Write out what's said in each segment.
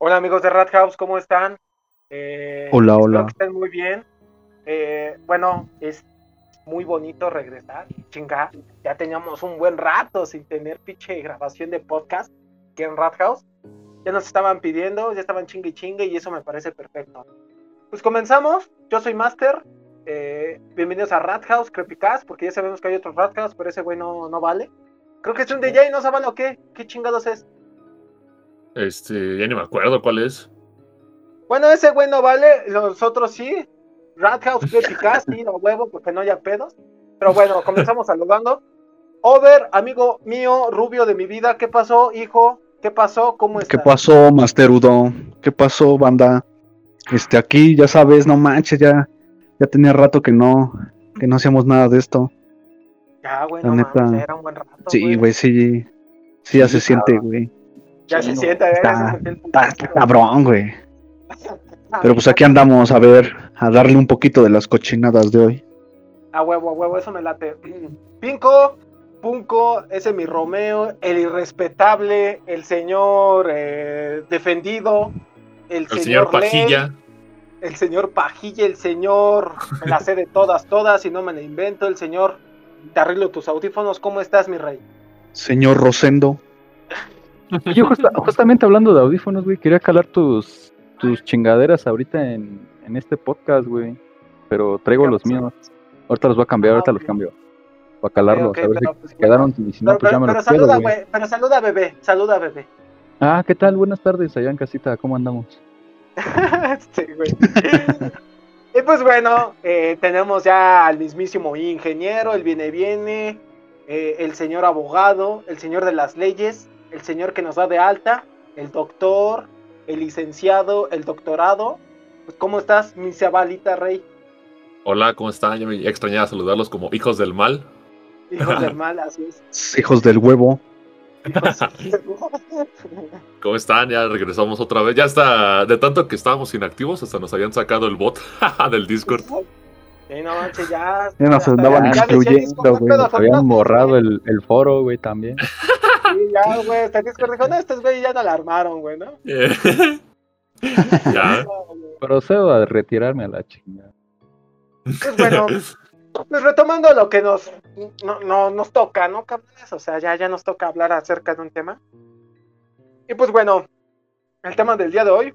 Hola amigos de Rat House, ¿cómo están? Eh, Hola, espero hola. que estén muy bien. Eh, bueno, es muy bonito regresar. Chinga, ya teníamos un buen rato sin tener pinche grabación de podcast aquí en Rat House. Ya nos estaban pidiendo, ya estaban chingue chingue y eso me parece perfecto. Pues comenzamos. Yo soy Master. Eh, bienvenidos a Rat House, Creepycast, porque ya sabemos que hay otros Rat House, pero ese güey no, no vale. Creo que es un DJ, ¿no saben o qué? ¿Qué chingados es? Este, ya ni me acuerdo cuál es. Bueno, ese güey no vale, los otros sí. Rat House Creepycast, sí, no huevo, porque no haya pedos. Pero bueno, comenzamos saludando. Over, amigo mío, rubio de mi vida, ¿qué pasó, hijo? ¿Qué pasó? ¿Cómo estás? ¿Qué pasó, Master Udo? ¿Qué pasó, banda? Este, aquí, ya sabes, no manches, ya, ya tenía rato que no, que no hacíamos nada de esto. Ya, güey, La no neta. mames, era un buen rato, Sí, güey, sí, sí, ya se siente, güey. Ya se ya está- se siente el Está, está cabrón, güey. Pero pues aquí andamos a ver, a darle un poquito de las cochinadas de hoy. A huevo, a huevo, eso me late. Pinco, Punco, ese mi Romeo, el irrespetable, el señor eh, defendido, el, El señor Ley, Pajilla. el señor Pajilla, el señor, me la sé de todas, todas, y no me la invento, el señor, te arreglo tus audífonos, ¿cómo estás, mi rey? Señor Rosendo. Yo justa- justamente hablando de audífonos, güey, quería calar tus, tus chingaderas ahorita en, en este podcast, güey. Pero traigo ¿Qué los míos. Ahorita los voy a cambiar, Ah, ahorita los cambio. Para calarlos, a ver pero, si pues, quedaron y si no, Pero, pues ya me pero los quedo, saluda, güey. güey, pero saluda, bebé, saluda, bebé. Ah, ¿qué tal? Buenas tardes allá en casita, ¿cómo andamos? Sí, güey. y pues bueno, eh, tenemos ya al mismísimo ingeniero, el viene viene, eh, el señor abogado, el señor de las leyes, el señor que nos da de alta, el doctor, el licenciado, el doctorado. Pues, ¿Cómo estás, mi Zabalita Rey? Hola, ¿cómo están? Ya me extrañaba saludarlos como hijos del mal. Hijos del mal, así es. Hijos del huevo. Hijos- ¿Cómo están? Ya regresamos otra vez. Ya está, de tanto que estábamos inactivos, hasta nos habían sacado el bot del Discord. Sí, no manches, ya. Ya nos andaban ¿qué güey, Nos habían borrado el foro, güey, también. Sí, ya, güey, hasta Discord dijo, no, estos güey ya no la armaron, güey, ¿no? ya. Procedo a retirarme a la chingada. Pues bueno, pues retomando lo que nos, no, no- nos toca, ¿no, cabrones? O sea, ya, ya nos toca hablar acerca de un tema. Y pues bueno, el tema del día de hoy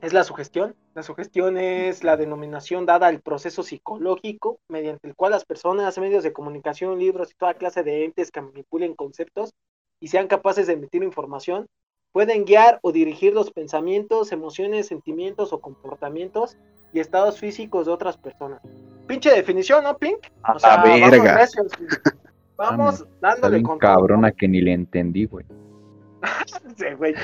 es la sugestión. La sugestión es la denominación dada al proceso psicológico mediante el cual las personas, medios de comunicación, libros y toda clase de entes que manipulen conceptos y sean capaces de emitir información pueden guiar o dirigir los pensamientos, emociones, sentimientos o comportamientos y estados físicos de otras personas. Pinche definición, ¿no, Pink? A la vamos verga. recios, güey. Vamos dándole con cabrona que ni le entendí, güey. Sí, güey.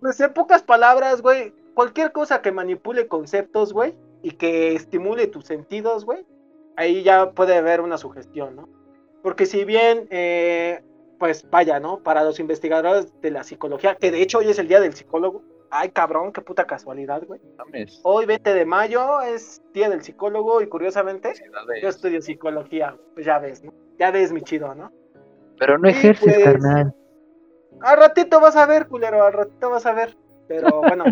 Pues en pocas palabras, güey, cualquier cosa que manipule conceptos, güey, y que estimule tus sentidos, güey, ahí ya puede haber una sugestión, ¿no? Porque si bien, eh, pues vaya, ¿no? Para los investigadores de la psicología, que de hecho hoy es el día del psicólogo. Ay, cabrón, qué puta casualidad, güey. Hoy, 20 de mayo, es día del psicólogo y curiosamente, yo estudio psicología. Pues ya ves, ¿no? Ya ves, mi chido, ¿no? Pero no ejerces, pues. carnal. Al ratito vas a ver, culero, al ratito vas a ver. Pero bueno.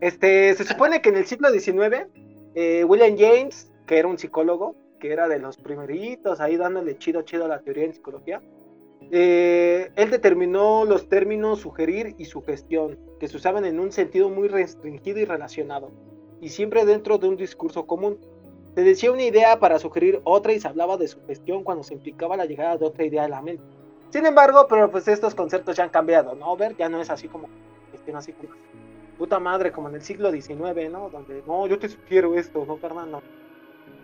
Este, se supone que en el siglo XIX, eh, William James, que era un psicólogo, que era de los primeritos ahí dándole chido chido a la teoría en psicología, eh, él determinó los términos sugerir y sugestión, que se usaban en un sentido muy restringido y relacionado, y siempre dentro de un discurso común. Se decía una idea para sugerir otra y se hablaba de sugestión cuando se implicaba la llegada de otra idea a la mente. Sin embargo, pero pues estos conceptos ya han cambiado, ¿no? Ver ya no es así como así como puta madre, como en el siglo XIX, ¿no? Donde no, yo te sugiero esto, no, carnal, no.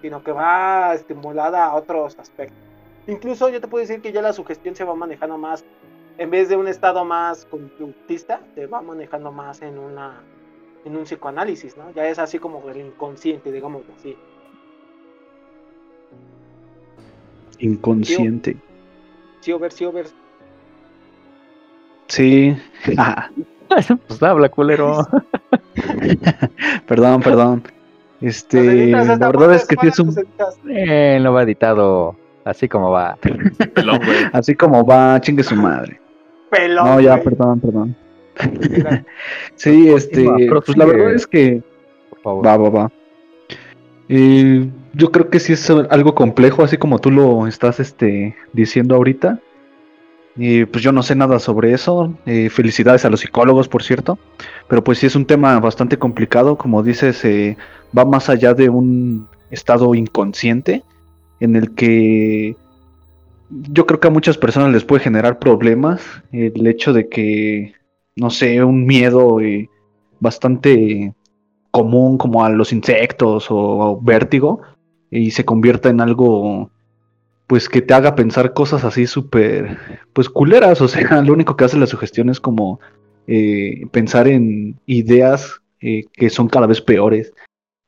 Sino que va estimulada a otros aspectos. Incluso yo te puedo decir que ya la sugestión se va manejando más, en vez de un estado más conductista, se va manejando más en una en un psicoanálisis, ¿no? Ya es así como el inconsciente, digamos así. Inconsciente. Sí, over, sí, over. Sí. Ah, pues habla, culero. perdón, perdón. Este, la verdad es que sí para es un. Eh, lo va editado así como va. Pelón, güey. así como va, chingue su madre. Pelón. No, ya, güey. perdón, perdón. sí, este, pues la verdad es que... Por favor. Va, va, va. Eh, yo creo que sí es algo complejo, así como tú lo estás este, diciendo ahorita. Pues yo no sé nada sobre eso. Eh, felicidades a los psicólogos, por cierto. Pero pues sí es un tema bastante complicado. Como dices, eh, va más allá de un estado inconsciente en el que yo creo que a muchas personas les puede generar problemas el hecho de que, no sé, un miedo eh, bastante común como a los insectos o vértigo y se convierta en algo pues que te haga pensar cosas así súper, pues culeras, o sea, lo único que hace la sugestión es como eh, pensar en ideas eh, que son cada vez peores.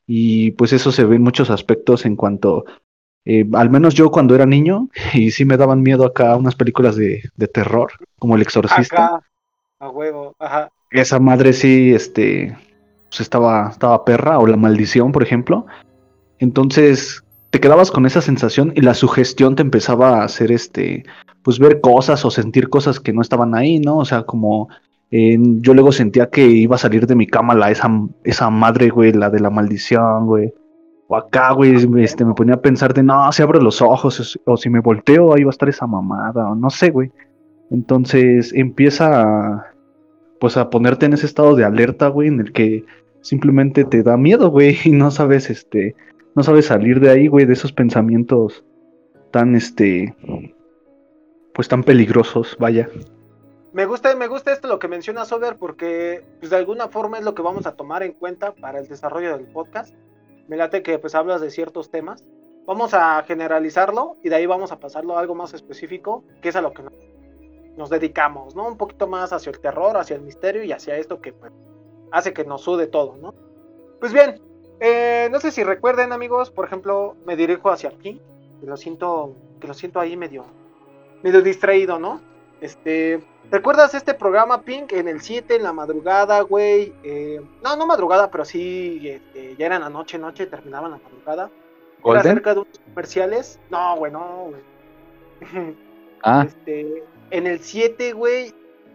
Y pues eso se ve en muchos aspectos en cuanto, eh, al menos yo cuando era niño, y sí me daban miedo acá unas películas de, de terror, como El Exorcista. a huevo, ajá. Esa madre sí, este, pues estaba, estaba perra, o La Maldición, por ejemplo. Entonces, te quedabas con esa sensación y la sugestión te empezaba a hacer este, pues ver cosas o sentir cosas que no estaban ahí, ¿no? O sea, como yo luego sentía que iba a salir de mi cama la, esa, esa madre, güey, la de la maldición, güey. O acá, güey, este, me ponía a pensar de, no, si abro los ojos o si me volteo, ahí va a estar esa mamada, o no sé, güey. Entonces empieza a, pues a ponerte en ese estado de alerta, güey, en el que simplemente te da miedo, güey, y no sabes, este, no sabes salir de ahí, güey, de esos pensamientos tan, este, pues tan peligrosos, vaya. Me gusta, me gusta esto lo que menciona Sober porque pues de alguna forma es lo que vamos a tomar en cuenta para el desarrollo del podcast. Me late que pues hablas de ciertos temas. Vamos a generalizarlo y de ahí vamos a pasarlo a algo más específico, que es a lo que nos dedicamos, ¿no? Un poquito más hacia el terror, hacia el misterio y hacia esto que pues, hace que nos sude todo, ¿no? Pues bien, eh, no sé si recuerden, amigos, por ejemplo, me dirijo hacia aquí, que lo siento, que lo siento ahí medio, medio distraído, ¿no? Este, ¿recuerdas este programa Pink en el 7 en la madrugada, güey? Eh, no, no madrugada, pero sí, este, ya era la noche, noche, terminaban la madrugada. Era cerca de unos comerciales. No, güey, no, güey. Ah. Este, en el 7, güey,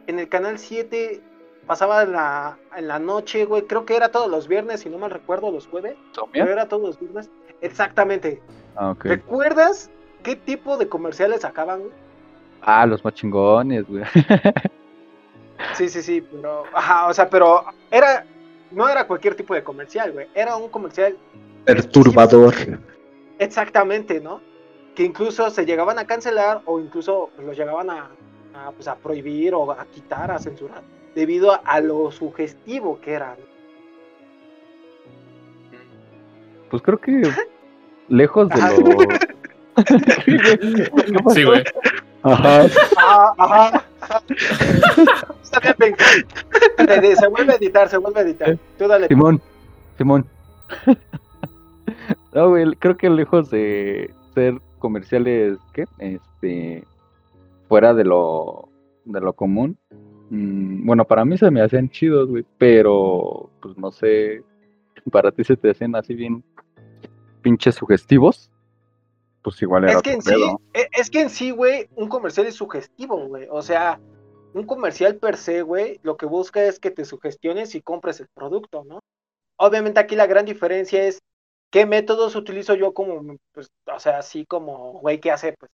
en el canal 7 pasaba en la, en la noche, güey. Creo que era todos los viernes, si no mal recuerdo, los jueves. Pero era todos los viernes. Exactamente. Ah, ¿Recuerdas qué tipo de comerciales sacaban, güey? Ah, los más chingones, güey. sí, sí, sí, pero. Ajá, o sea, pero era. No era cualquier tipo de comercial, güey. Era un comercial. Perturbador. Exactamente, ¿no? Que incluso se llegaban a cancelar o incluso los llegaban a, a, pues, a prohibir o a quitar, a censurar debido a, lo sugestivo que era. Pues creo que lejos de lo. sí, güey. Ajá. Ajá, Se vuelve a editar, se vuelve a editar. Tú dale. Simón, Simón. No, güey, creo que lejos de ser comerciales, ¿qué? Este, fuera de lo, de lo común, Mm, bueno, para mí se me hacen chidos, güey, pero pues no sé, para ti se te hacen así bien pinches sugestivos. Pues igual era es que en sí, e, es que en sí, güey, un comercial es sugestivo, güey. O sea, un comercial per se, güey, lo que busca es que te sugestiones y compres el producto, ¿no? Obviamente aquí la gran diferencia es qué métodos utilizo yo como, pues, o sea, así como, güey, que hace, pues,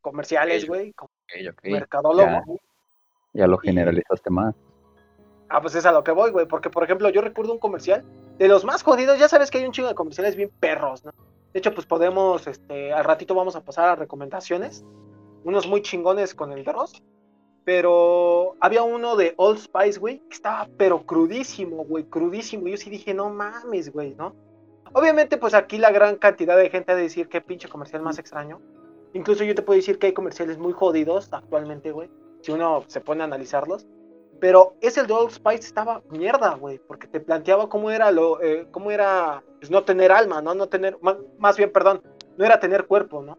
comerciales, güey, como mercadólogo. Ya lo generalizaste más. Ah, pues es a lo que voy, güey. Porque, por ejemplo, yo recuerdo un comercial de los más jodidos. Ya sabes que hay un chingo de comerciales bien perros, ¿no? De hecho, pues podemos, este, al ratito vamos a pasar a recomendaciones. Unos muy chingones con el Dross. Pero había uno de Old Spice, güey, que estaba pero crudísimo, güey, crudísimo. Yo sí dije, no mames, güey, ¿no? Obviamente, pues aquí la gran cantidad de gente ha de decir qué pinche comercial más extraño. Incluso yo te puedo decir que hay comerciales muy jodidos actualmente, güey si uno se pone a analizarlos. Pero ese el de Old Spice estaba mierda, güey, porque te planteaba cómo era lo, eh, cómo era pues, no tener alma, ¿no? No tener, más, bien, perdón, no era tener cuerpo, ¿no?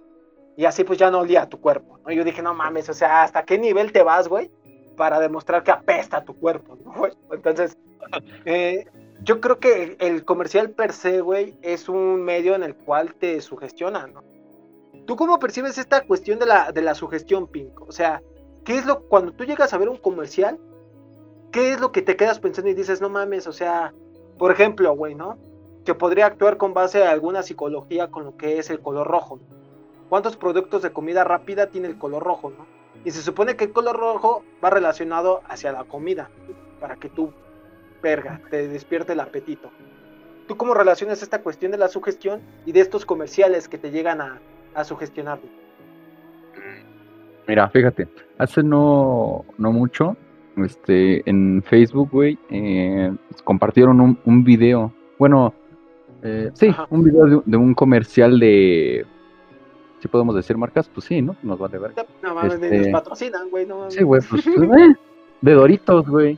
Y así pues ya no olía a tu cuerpo, ¿no? Yo dije, no mames, o sea, ¿hasta qué nivel te vas, güey? Para demostrar que apesta tu cuerpo, ¿no? Entonces, eh, yo creo que el comercial per se, güey, es un medio en el cual te sugestiona, ¿no? ¿Tú cómo percibes esta cuestión de la, de la sugestión, Pink? O sea, ¿Qué es lo cuando tú llegas a ver un comercial? ¿qué es lo que te quedas pensando y dices, no mames, o sea, por ejemplo, güey, ¿no? Que podría actuar con base a alguna psicología con lo que es el color rojo. ¿Cuántos productos de comida rápida tiene el color rojo, no? Y se supone que el color rojo va relacionado hacia la comida, para que tú, verga, te despierte el apetito. ¿Tú cómo relacionas esta cuestión de la sugestión y de estos comerciales que te llegan a, a sugestionar? Mira, fíjate, hace no, no mucho, este, en Facebook, güey, eh, compartieron un, un, video, bueno, eh, sí, un video de, un comercial de, si podemos decir marcas, pues sí, ¿no? Nos vale ver. No mames, este, nos patrocinan, güey, no Sí, güey, pues, eh, de Doritos, güey,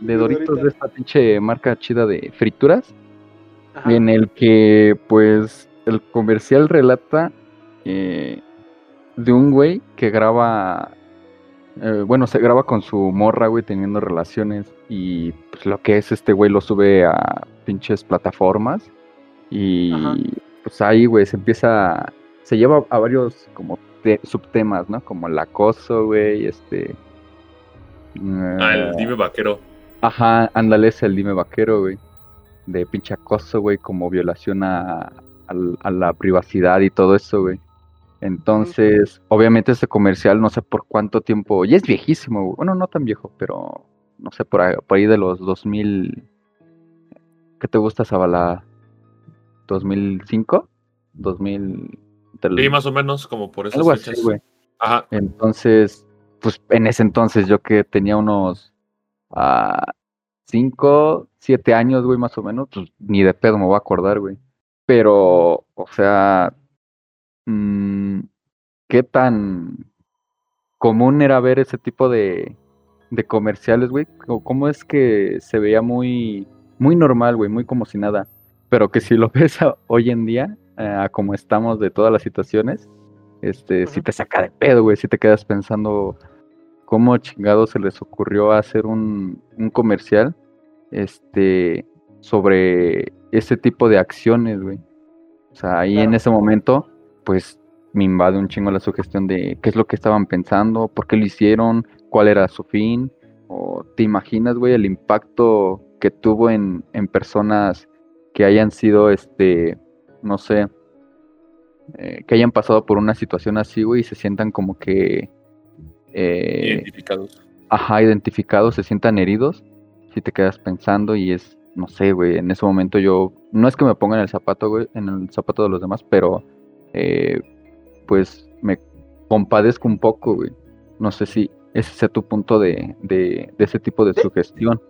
de Doritos, de esta pinche marca chida de frituras, en el que, pues, el comercial relata eh, de un güey que graba, eh, bueno, se graba con su morra, güey, teniendo relaciones y pues lo que es este güey lo sube a pinches plataformas y pues ahí, güey, se empieza, se lleva a varios como subtemas, ¿no? Como el acoso, güey, este... ah, el dime vaquero. Ajá, ándale, es el dime vaquero, güey. De pinche acoso, güey, como violación a, a la privacidad y todo eso, güey. Entonces, obviamente ese comercial, no sé por cuánto tiempo, ya es viejísimo, bueno, no tan viejo, pero no sé, por ahí, de los 2000, ¿qué te gusta, Zabala? ¿2005? 2000... Sí, más o menos, como por esas Algo así, güey. Ajá. Entonces, pues en ese entonces yo que tenía unos 5, uh, 7 años, güey, más o menos, pues ni de pedo me voy a acordar, güey. Pero, o sea, qué tan común era ver ese tipo de, de comerciales, güey. ¿Cómo es que se veía muy, muy normal, güey, muy como si nada? Pero que si lo ves hoy en día, eh, como estamos de todas las situaciones, este, si te saca de pedo, güey, si te quedas pensando cómo chingado se les ocurrió hacer un, un comercial, este, sobre ese tipo de acciones, güey. O sea, ahí en ese momento pues me invade un chingo la sugestión de qué es lo que estaban pensando, por qué lo hicieron, cuál era su fin, o te imaginas, güey, el impacto que tuvo en, en personas que hayan sido, este, no sé, eh, que hayan pasado por una situación así, güey, y se sientan como que... Eh, identificados. Ajá, identificados, se sientan heridos, si te quedas pensando y es, no sé, güey, en ese momento yo, no es que me ponga en el zapato, güey, en el zapato de los demás, pero eh, pues me compadezco un poco, güey. No sé si ese sea tu punto de, de, ese tipo de, sugestión.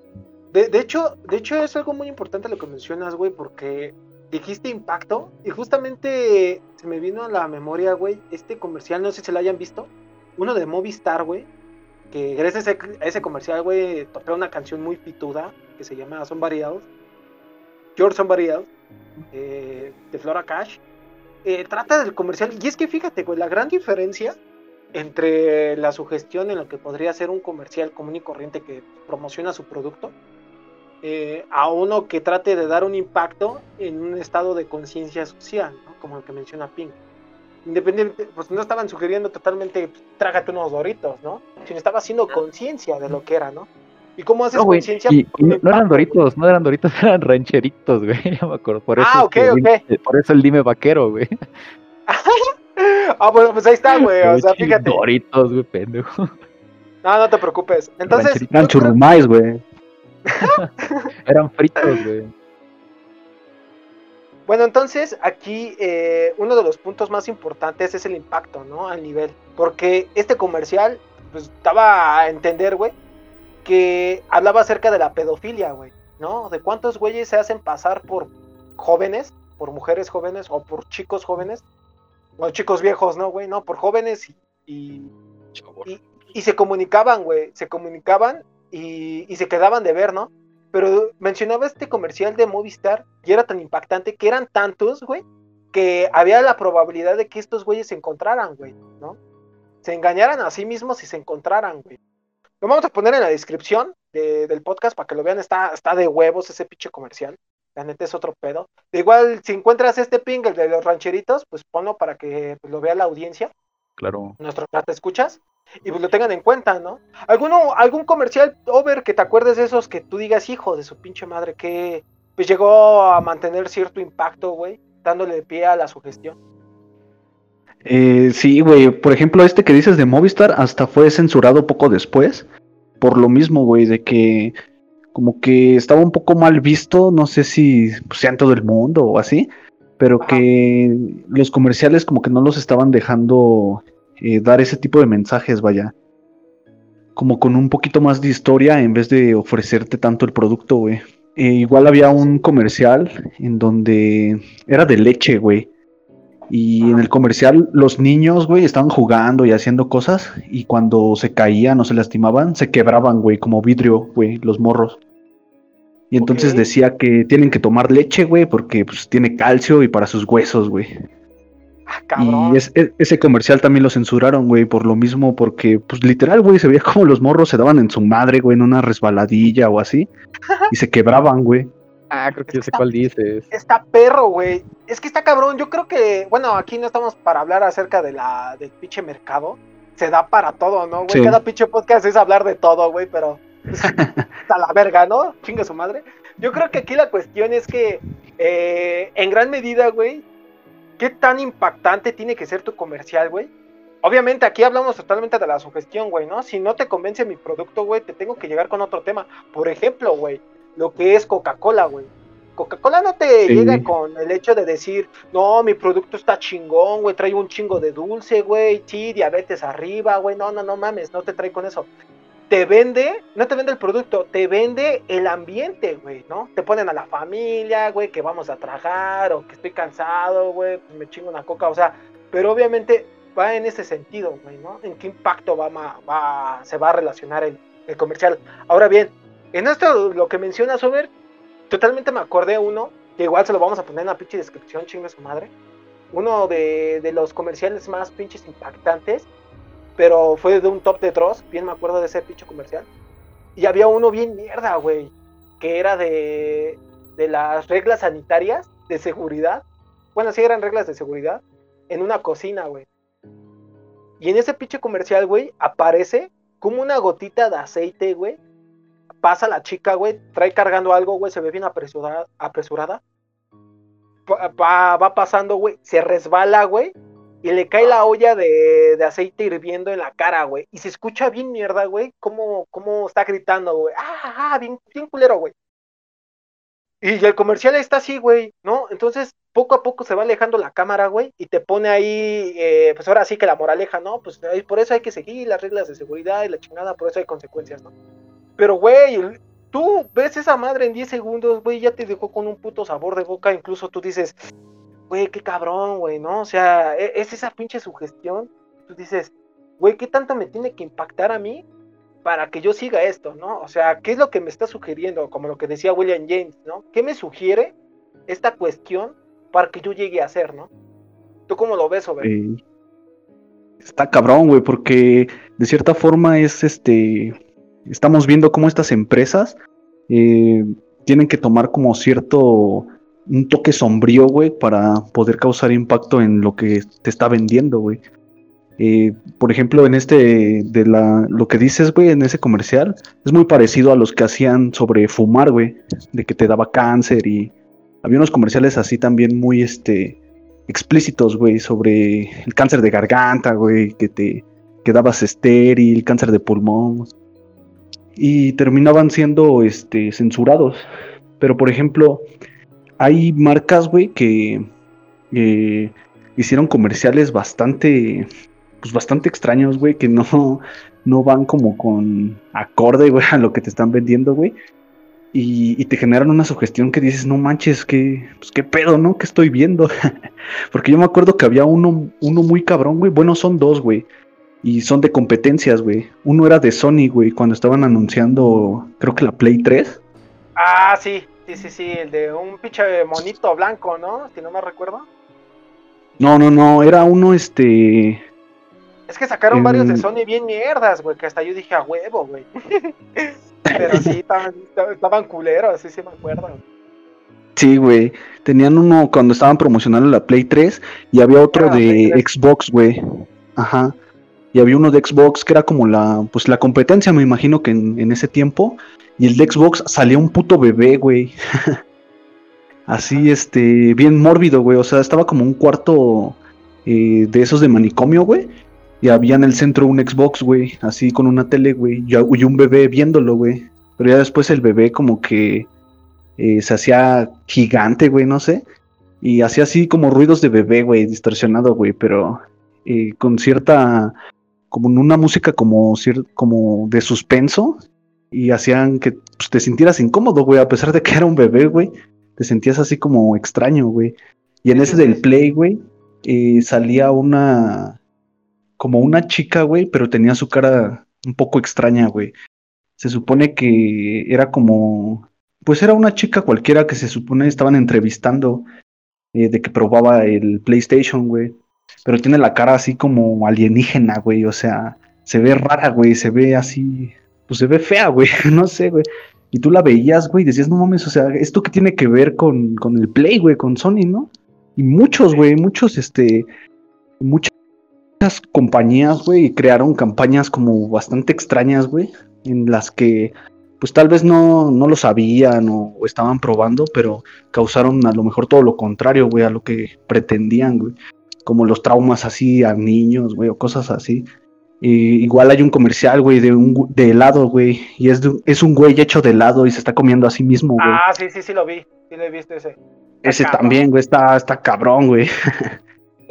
De, hecho, de hecho es algo muy importante lo que mencionas, güey, porque dijiste impacto y justamente se me vino a la memoria, güey, este comercial, no sé si se lo hayan visto, uno de Movistar, güey, que gracias a ese, comercial, güey, tocó una canción muy pituda que se llama Son Variados, George Son Variados, eh, de Flora Cash eh, trata del comercial. Y es que fíjate, güey, la gran diferencia entre la sugestión en lo que podría ser un comercial común y corriente que promociona su producto eh, a uno que trate de dar un impacto en un estado de conciencia social, ¿no? como el que menciona Pink. Independiente, pues no estaban sugiriendo totalmente trágate unos doritos, ¿no? Sino estaba haciendo conciencia de lo que era, ¿no? ¿Y cómo haces conciencia? No, no, eran doritos, no eran doritos, eran rancheritos, güey. Ya me acuerdo. Por eso ah, ok, ok. por eso el dime vaquero, güey. ah, bueno, pues ahí está, güey. O sea, fíjate. Doritos, güey, pendejo. No, no te preocupes. Entonces. Eran churrumais, güey. eran fritos, güey. Bueno, entonces aquí eh, uno de los puntos más importantes es el impacto, ¿no? Al nivel. Porque este comercial, pues estaba a entender, güey, que hablaba acerca de la pedofilia, güey, ¿no? De cuántos güeyes se hacen pasar por jóvenes, por mujeres jóvenes o por chicos jóvenes, o chicos viejos, ¿no, güey? No, por jóvenes y, y, se comunicaban, güey, se comunicaban y, y se quedaban de ver, ¿no? Pero mencionaba este comercial de Movistar y era tan impactante que eran tantos, güey, que había la probabilidad de que estos güeyes se encontraran, güey, ¿no? Se engañaran a sí mismos y se encontraran, güey. Lo vamos a poner en la descripción del podcast para que lo vean. Está, está de huevos ese pinche comercial. La neta es otro pedo. De igual, si encuentras este ping, el de los rancheritos, pues ponlo para que pues, lo vea la audiencia. Claro. Nuestro te escuchas. y pues lo tengan en cuenta, ¿no? ¿Alguno, algún comercial over que te acuerdes de esos que tú digas, hijo de su pinche madre, que pues llegó a mantener cierto impacto, güey, dándole pie a la sugestión? Eh, sí, güey, por ejemplo, este que dices de Movistar hasta fue censurado poco después, por lo mismo, güey, de que como que estaba un poco mal visto, no sé si pues, sea en todo el mundo o así, pero que los comerciales como que no los estaban dejando eh, dar ese tipo de mensajes, vaya. Como con un poquito más de historia en vez de ofrecerte tanto el producto, güey. Eh, igual había un comercial en donde era de leche, güey. Y en el comercial los niños, güey, estaban jugando y haciendo cosas y cuando se caían o se lastimaban, se quebraban, güey, como vidrio, güey, los morros. Y entonces decía que tienen que tomar leche, güey, porque pues tiene calcio y para sus huesos, güey. Ah, y e, ese comercial también lo censuraron, güey, por lo mismo, porque, pues literal, güey, se veía como los morros se daban en su madre, güey, en una resbaladilla o así, y se quebraban, güey. Ah, creo que yo sé cuál dices. Está perro, güey. Es que está cabrón. Yo creo que, bueno, aquí no estamos para hablar acerca de la del pinche mercado. Se da para todo, ¿no, güey? Cada pinche podcast es hablar de todo, güey, pero está la verga, ¿no? Chinga su madre. Yo creo que aquí la cuestión es que, eh, en gran medida, güey, ¿qué tan impactante tiene que ser tu comercial, güey? Obviamente aquí hablamos totalmente de la sugestión, güey, ¿no? Si no te convence mi producto, güey, te tengo que llegar con otro tema. Por ejemplo, güey, lo que es Coca-Cola, güey. Coca-Cola no te llega con el hecho de decir, no, mi producto está chingón, güey, trae un chingo de dulce, güey, sí, diabetes arriba, güey, no, no, no mames, no te trae con eso. Te vende, no te vende el producto, te vende el ambiente, güey, ¿no? Te ponen a la familia, güey, que vamos a trabajar, o que estoy cansado, güey, pues me chingo una coca, o sea, pero obviamente va en ese sentido, güey, ¿no? En qué impacto va, va, se va a relacionar el, el comercial. Ahora bien, en esto, lo que menciona Sober, totalmente me acordé uno, que igual se lo vamos a poner en la pinche descripción, chingue su madre. Uno de, los comerciales más pinches impactantes, pero fue de un top de Dross, bien me acuerdo de ese pinche comercial. Y había uno bien mierda, güey, que era de, de las reglas sanitarias de seguridad. Bueno, sí eran reglas de seguridad, en una cocina, güey. Y en ese pinche comercial, güey, aparece como una gotita de aceite, güey, pasa la chica, güey, trae cargando algo, güey, se ve bien apresurada, apresurada. Va, va pasando, güey, se resbala, güey, y le cae la olla de, aceite hirviendo en la cara, güey. Y se escucha bien mierda, güey, cómo, cómo está gritando, güey. Ah, ah, bien, bien culero, güey. Y el comercial está así, güey, ¿no? Entonces, poco a poco se va alejando la cámara, güey, y te pone ahí, eh, pues ahora sí que la moraleja, ¿no? Pues por eso hay que seguir las reglas de seguridad y la chingada, por eso hay consecuencias, ¿no? Pero, güey, tú ves esa madre en 10 segundos, güey, ya te dejó con un puto sabor de boca. Incluso tú dices, güey, qué cabrón, güey, ¿no? O sea, e-, es esa pinche sugestión. Tú dices, güey, ¿qué tanto me tiene que impactar a mí para que yo siga esto, ¿no? O sea, ¿qué es lo que me está sugiriendo? Como lo que decía William James, ¿no? ¿Qué me sugiere esta cuestión para que yo llegue a hacer, ¿no? ¿Tú cómo lo ves, güey? Está cabrón, güey, porque de cierta forma es este estamos viendo cómo estas empresas eh, tienen que tomar como cierto un toque sombrío, güey, para poder causar impacto en lo que te está vendiendo, güey. Eh, por ejemplo, en este, de la, lo que dices, güey, en ese comercial, es muy parecido a los que hacían sobre fumar, güey, de que te daba cáncer y había unos comerciales así también muy, este, explícitos, güey, sobre el cáncer de garganta, güey, que te quedabas estéril, cáncer de pulmón y terminaban siendo este, censurados. Pero por ejemplo, hay marcas, güey, que eh, hicieron comerciales bastante, pues bastante extraños, güey, que no, no van como con acorde, güey, a lo que te están vendiendo, güey. Y, te generan una sugestión que dices, no manches, que, pues qué pedo, ¿no? ¿Qué estoy viendo? Porque yo me acuerdo que había uno, uno muy cabrón, güey. Bueno, son dos, güey y son de competencias, güey. Uno era de Sony, güey, cuando estaban anunciando, creo que la Play 3. Ah, sí, sí, sí, sí, el de un pinche monito blanco, ¿no? Si no me recuerdo. No, no, no, era uno, este... Es que sacaron varios de Sony bien mierdas, güey, que hasta yo dije a huevo, güey. Pero sí, estaban, estaban culeros, sí, sí me acuerdo. Sí, güey. Tenían uno cuando estaban promocionando la Play 3 y había otro de Xbox, güey. Ajá. Y había uno de Xbox que era como la, pues la competencia, me imagino que en, ese tiempo, y el de Xbox salía un puto bebé, güey. Así, este, bien mórbido, güey, o sea, estaba como un cuarto eh, de esos de manicomio, güey, y había en el centro un Xbox, güey, así con una tele, güey, y un bebé viéndolo, güey. Pero ya después el bebé como que eh, se hacía gigante, güey, no sé. Y hacía así como ruidos de bebé, güey, distorsionado, güey, pero eh, con cierta, como en una música como, como de suspenso. Y hacían que pues, te sintieras incómodo, güey, a pesar de que era un bebé, güey. Te sentías así como extraño, güey. Y en ese del play, güey, eh, salía una, como una chica, güey, pero tenía su cara un poco extraña, güey. Se supone que era como pues era una chica cualquiera que se supone estaban entrevistando eh, de que probaba el PlayStation, güey. Pero tiene la cara así como alienígena, güey. O sea, se ve rara, güey. Se ve así. Pues se ve fea, güey. no sé, güey. Y tú la veías, güey, decías, no mames, o sea, ¿esto qué tiene que ver con, con el Play, güey, con Sony, no? Y muchos, güey, muchos, este, muchas compañías, güey, crearon campañas como bastante extrañas, güey, en las que pues tal vez no, no lo sabían o, estaban probando, pero causaron a lo mejor todo lo contrario, güey, a lo que pretendían, güey. Como los traumas así a niños, güey, o cosas así. Y igual hay un comercial, güey, de, un, de helado, güey, y es, es un güey hecho de helado y se está comiendo a sí mismo, güey. Ah, sí, sí, sí lo vi, sí lo he visto ese. Ese también, güey, está, está cabrón, güey.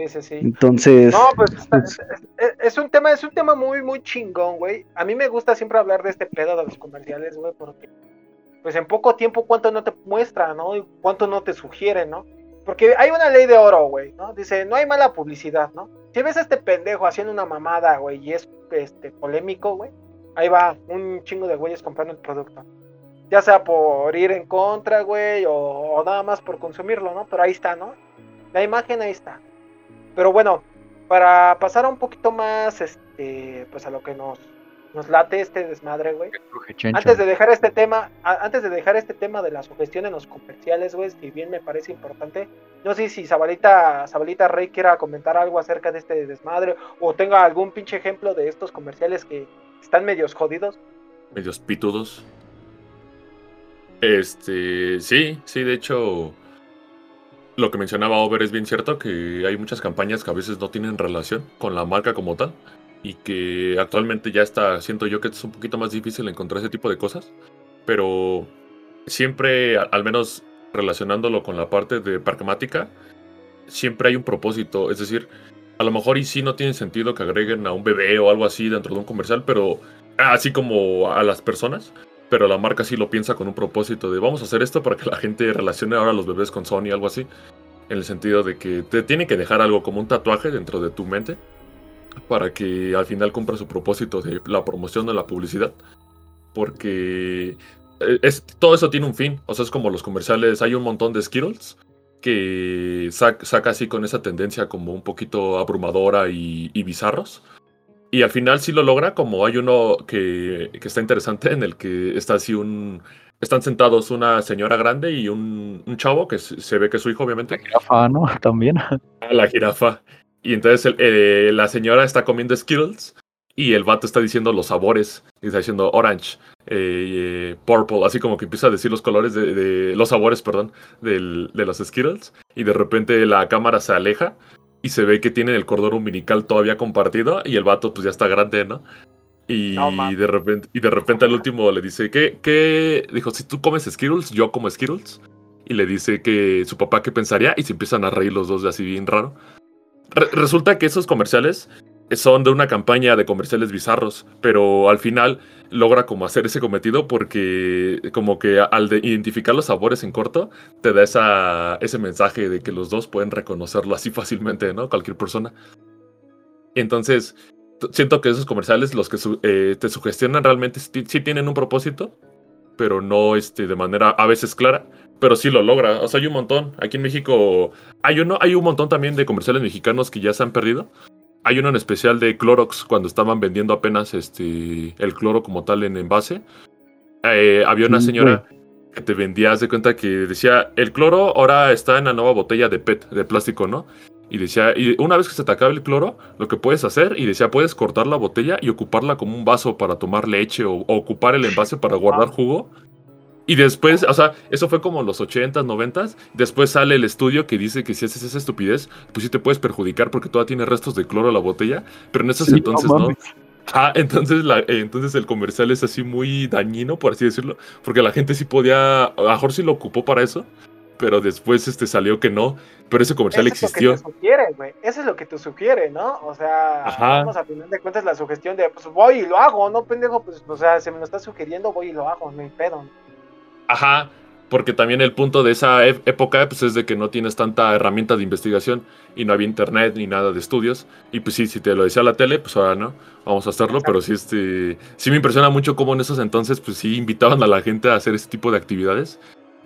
Sí, sí. Entonces. No, pues, pues es, un tema, es un tema muy, muy chingón, güey. A mí me gusta siempre hablar de este pedo de los comerciales, güey, porque pues en poco tiempo cuánto no te muestra, ¿no? Y cuánto no te sugiere, ¿no? Porque hay una ley de oro, güey, ¿no? Dice, no hay mala publicidad, ¿no? Si ves a este pendejo haciendo una mamada, güey, y es este polémico, güey, ahí va un chingo de güeyes comprando el producto. Ya sea por ir en contra, güey, o, o nada más por consumirlo, ¿no? Pero ahí está, ¿no? La imagen ahí está. Pero bueno, para pasar un poquito más, este, pues a lo que nos, nos late este desmadre, güey. Antes de dejar este tema, antes de dejar este tema de la sugestión en los comerciales, güey, si bien me parece importante, no sé si Zabalita, Zabalita Rey quiera comentar algo acerca de este desmadre o tenga algún pinche ejemplo de estos comerciales que están medios jodidos. Medios pitudos. Este, sí, sí, de hecho, lo que mencionaba Over es bien cierto, que hay muchas campañas que a veces no tienen relación con la marca como tal y que actualmente ya está, siento yo que es un poquito más difícil encontrar ese tipo de cosas, pero siempre, al menos relacionándolo con la parte de pragmática, siempre hay un propósito, es decir, a lo mejor y sí no tiene sentido que agreguen a un bebé o algo así dentro de un comercial, pero así como a las personas, pero la marca sí lo piensa con un propósito de vamos a hacer esto para que la gente relacione ahora a los bebés con Sony, algo así. En el sentido de que te tiene que dejar algo como un tatuaje dentro de tu mente para que al final cumpla su propósito de la promoción de la publicidad. Porque eh, es, todo eso tiene un fin. O sea, es como los comerciales. Hay un montón de Skittles que saca, así con esa tendencia como un poquito abrumadora y bizarros. Y al final sí lo logra, como hay uno que, está interesante en el que está así un... Están sentados una señora grande y un, chavo, que se, ve que es su hijo, obviamente. La jirafa, ¿no? También. Ah, la jirafa. Y entonces eh, la señora está comiendo Skittles y el vato está diciendo los sabores. Y está diciendo orange, eh, purple, así como que empieza a decir los colores de, los sabores, perdón, de los Skittles. Y de repente la cámara se aleja y se ve que tienen el cordón umbilical todavía compartido y el vato pues ya está grande, ¿no? Y de repente y de repente al último le dice que qué dijo, si tú comes Skittles, yo como Skittles. Y le dice que su papá qué pensaría y se empiezan a reír los dos de así bien raro. Resulta que esos comerciales son de una campaña de comerciales bizarros, pero al final logra como hacer ese cometido porque como que al identificar los sabores en corto te da ese mensaje de que los dos pueden reconocerlo así fácilmente, ¿no? Cualquier persona. Entonces, siento que esos comerciales, los que eh, te sugestionan realmente sí tienen un propósito, pero no este, de manera a veces clara, pero sí lo logra. O sea, hay un montón. Aquí en México hay uno, hay un montón también de comerciales mexicanos que ya se han perdido, hay uno en especial de Clorox cuando estaban vendiendo apenas este el cloro como tal en envase. Eh, había una señora que te vendía, de cuenta que decía, el cloro ahora está en la nueva botella de PET, de plástico, ¿no? Y decía, y una vez que se te acabe el cloro, lo que puedes hacer, y decía, puedes cortar la botella y ocuparla como un vaso para tomar leche o, ocupar el envase para guardar jugo. Y después, o sea, eso fue como los 80s, 90s. Después sale el estudio que dice que si haces esa estupidez, pues sí te puedes perjudicar porque todavía tiene restos de cloro la botella. Pero en esos entonces no. Ah, entonces, la, entonces el comercial es así muy dañino, por así decirlo, porque la gente sí podía, a lo mejor sí lo ocupó para eso, pero después este salió que no, pero ese comercial existió. Eso es lo que te sugiere, güey. Eso es lo que te sugiere, ¿no? O sea, vamos a final de cuentas la sugestión de, pues voy y lo hago, ¿no, pendejo? Pues, o sea, se me lo está sugiriendo, voy y lo hago, no hay pedo. Ajá, porque también el punto de esa época pues, es de que no tienes tanta herramienta de investigación y no había internet ni nada de estudios. Y pues sí, si te lo decía la tele, pues ahora no, vamos a hacerlo. Pero sí, este, sí me impresiona mucho cómo en esos entonces, pues sí invitaban a la gente a hacer ese tipo de actividades.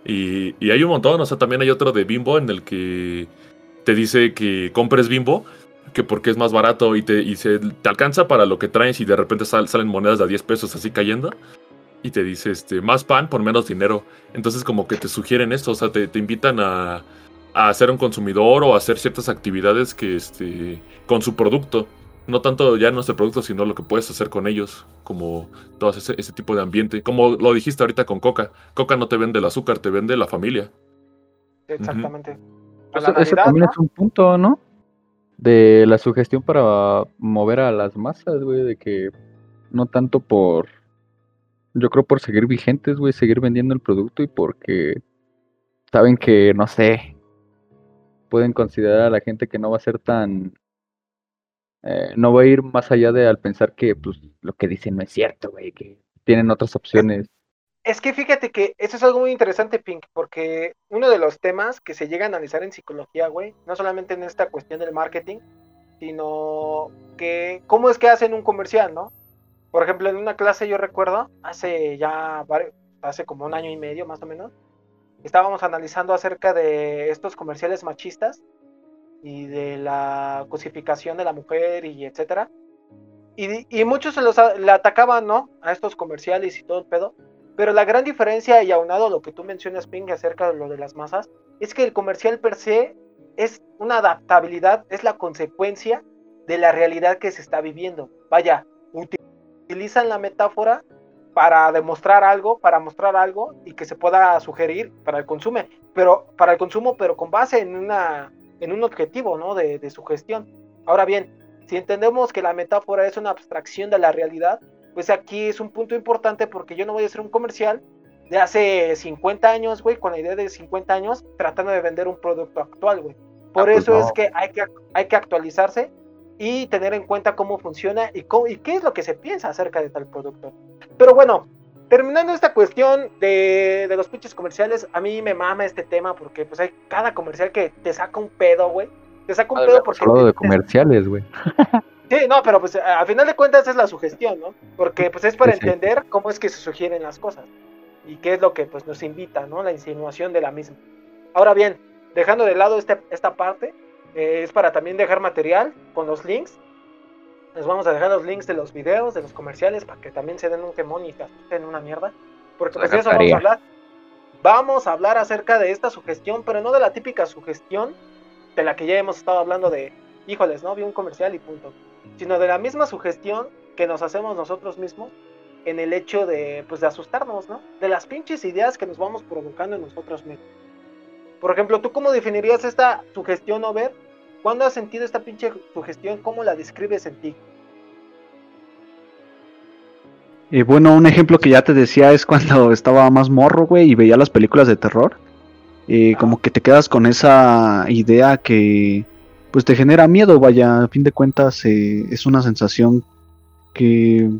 Y, hay un montón, o sea, también hay otro de Bimbo en el que te dice que compres Bimbo, que porque es más barato y te, y se, te alcanza para lo que traes y de repente salen monedas de a 10 pesos así cayendo y te dice este, más pan por menos dinero. Entonces como que te sugieren esto, o sea, te, invitan a, a, ser un consumidor o a hacer ciertas actividades que este, con su producto. No tanto ya nuestro producto, sino lo que puedes hacer con ellos, como todo ese, ese tipo de ambiente. Como lo dijiste ahorita con Coca. Coca no te vende el azúcar, te vende la familia. Exactamente. Eso, también es un punto, ¿no? De la sugestión para mover a las masas, güey, de que no tanto por yo creo por seguir vigentes, güey, seguir vendiendo el producto y porque saben que, no sé, pueden considerar a la gente que no va a ser tan... Eh, no va a ir más allá de al pensar que pues, lo que dicen no es cierto, güey, que tienen otras opciones. Es que fíjate que eso es algo muy interesante, Pink, porque uno de los temas que se llega a analizar en psicología, güey, no solamente en esta cuestión del marketing, sino que cómo es que hacen un comercial, ¿no? Por ejemplo, en una clase yo recuerdo, hace ya, hace como un año y medio más o menos, estábamos analizando acerca de estos comerciales machistas y de la cosificación de la mujer y etcétera. Y, muchos se los le atacaban, ¿no? A estos comerciales y todo el pedo. Pero la gran diferencia, y aunado a lo que tú mencionas, Ping, acerca de lo de las masas, es que el comercial per se es una adaptabilidad, es la consecuencia de la realidad que se está viviendo. Vaya, utilizan la metáfora para demostrar algo, para mostrar algo y que se pueda sugerir para el consumo, pero para el consumo, pero con base en una en un objetivo, ¿no? De, de gestión. Ahora bien, si entendemos que la metáfora es una abstracción de la realidad, pues aquí es un punto importante porque yo no voy a hacer un comercial de hace 50 años, güey, con la idea de 50 años, tratando de vender un producto actual, güey. Por ah, pues eso es que hay, que hay que actualizarse y tener en cuenta cómo funciona y, y qué es lo que se piensa acerca de tal producto. Pero bueno, terminando esta cuestión de, de, los pinches comerciales, a mí me mama este tema porque pues hay cada comercial que te saca un pedo, güey. Te saca un pedo porque... Hablado de comerciales, güey. Sí, no, pero pues a final de cuentas es la sugestión, ¿no? Porque pues es para entender cómo es que se sugieren las cosas y qué es lo que pues nos invita, ¿no? La insinuación de la misma. Ahora bien, dejando de lado este, esta parte, eh, es para también dejar material con los links. Les vamos a dejar los links de los videos, de los comerciales, para que también se den un quemón y te asusten una mierda. Porque pues eso vamos a hablar. Vamos a hablar acerca de esta sugestión, pero no de la típica sugestión de la que ya hemos estado hablando de, híjoles, ¿no? Vi un comercial y punto. Sino de la misma sugestión que nos hacemos nosotros mismos en el hecho de, pues, de asustarnos, ¿no? De las pinches ideas que nos vamos provocando en nosotros mismos. Por ejemplo, ¿tú cómo definirías esta sugestión o ver ¿Cuándo has sentido esta pinche sugestión? ¿Cómo la describes en ti? Y bueno, un ejemplo que ya te decía es cuando estaba más morro, güey, y veía las películas de terror. Y como que te quedas con esa idea que pues te genera miedo, vaya, a fin de cuentas eh, es una sensación que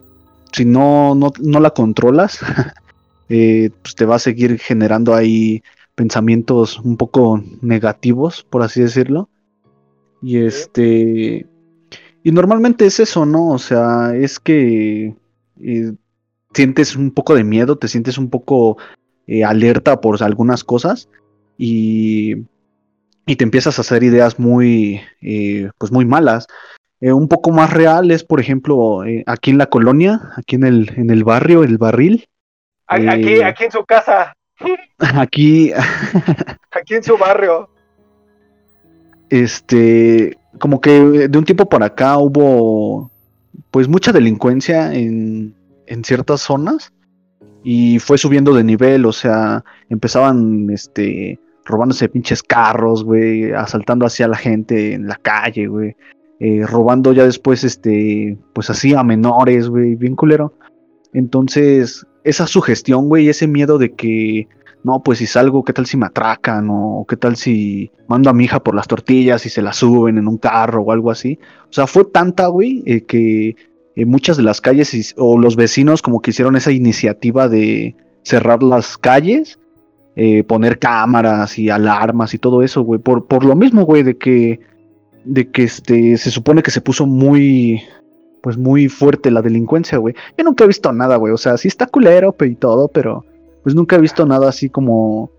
si no, no, la controlas, eh, pues te va a seguir generando ahí pensamientos un poco negativos, por así decirlo. Y este. Y normalmente es eso, ¿no? O sea, es que eh, sientes un poco de miedo, te sientes un poco eh, alerta por algunas cosas y, y, te empiezas a hacer ideas muy, eh, pues muy malas. un poco más reales, por ejemplo, aquí en la colonia, aquí en el, en el barrio, el barril. Aquí, aquí en su casa. Aquí. aquí en su barrio. Este, como que de un tiempo para acá hubo pues mucha delincuencia en, en ciertas zonas y fue subiendo de nivel, o sea, empezaban este robándose pinches carros, güey, asaltando hacia la gente en la calle, güey, eh, robando ya después, este, pues así a menores, güey, bien culero. Entonces, esa sugestión, güey, ese miedo de que, no, pues si salgo, ¿qué tal si me atracan? O qué tal si mando a mi hija por las tortillas y se la suben en un carro o algo así. O sea, fue tanta, güey, eh, que eh, muchas de las calles o los vecinos como que hicieron esa iniciativa de cerrar las calles eh, poner cámaras y alarmas y todo eso, güey. Por, por lo mismo, güey, de que, de que este, se supone que se puso muy, pues muy fuerte la delincuencia, güey. Yo nunca he visto nada, güey. O sea, sí está culero y todo, pero pues nunca he visto nada así como,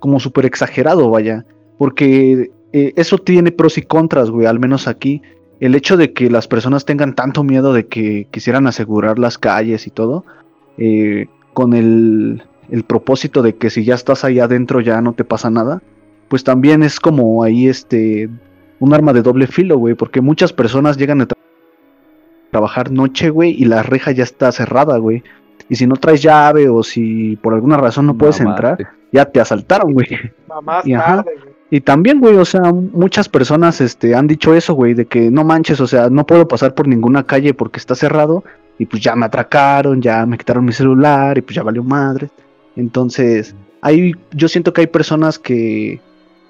como súper exagerado, vaya. Porque eh, eso tiene pros y contras, güey, al menos aquí. El hecho de que las personas tengan tanto miedo de que quisieran asegurar las calles y todo, eh, con el, el propósito de que si ya estás ahí adentro ya no te pasa nada, pues también es como ahí este un arma de doble filo, güey, porque muchas personas llegan a trabajar noche, güey, y la reja ya está cerrada, güey. Y si no traes llave o si por alguna razón no puedes entrar, ya te asaltaron, güey. Y, y también, güey, o sea, muchas personas este, han dicho eso, güey, de que no manches, o sea, no puedo pasar por ninguna calle porque está cerrado y pues ya me atracaron, ya me quitaron mi celular y pues ya valió madre. Entonces, hay, yo siento que hay personas que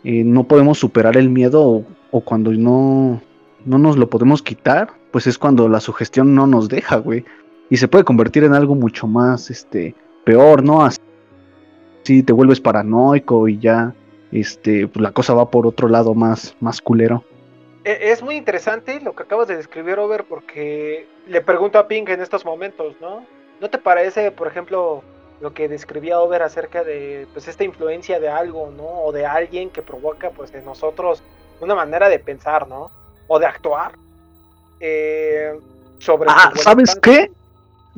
eh, no podemos superar el miedo o, cuando no, no nos lo podemos quitar, pues es cuando la sugestión no nos deja, güey. Y se puede convertir en algo mucho más, este, peor, ¿no? Así te vuelves paranoico y ya, este, pues la cosa va por otro lado más, más culero. E, es muy interesante lo que acabas de describir, Over, porque le pregunto a Pink en estos momentos, ¿no? ¿No te parece, por ejemplo, lo que describía Over acerca de pues esta influencia de algo, ¿no? O de alguien que provoca pues en nosotros una manera de pensar, ¿no? O de actuar. Eh, sobre ah, ¿sabes qué?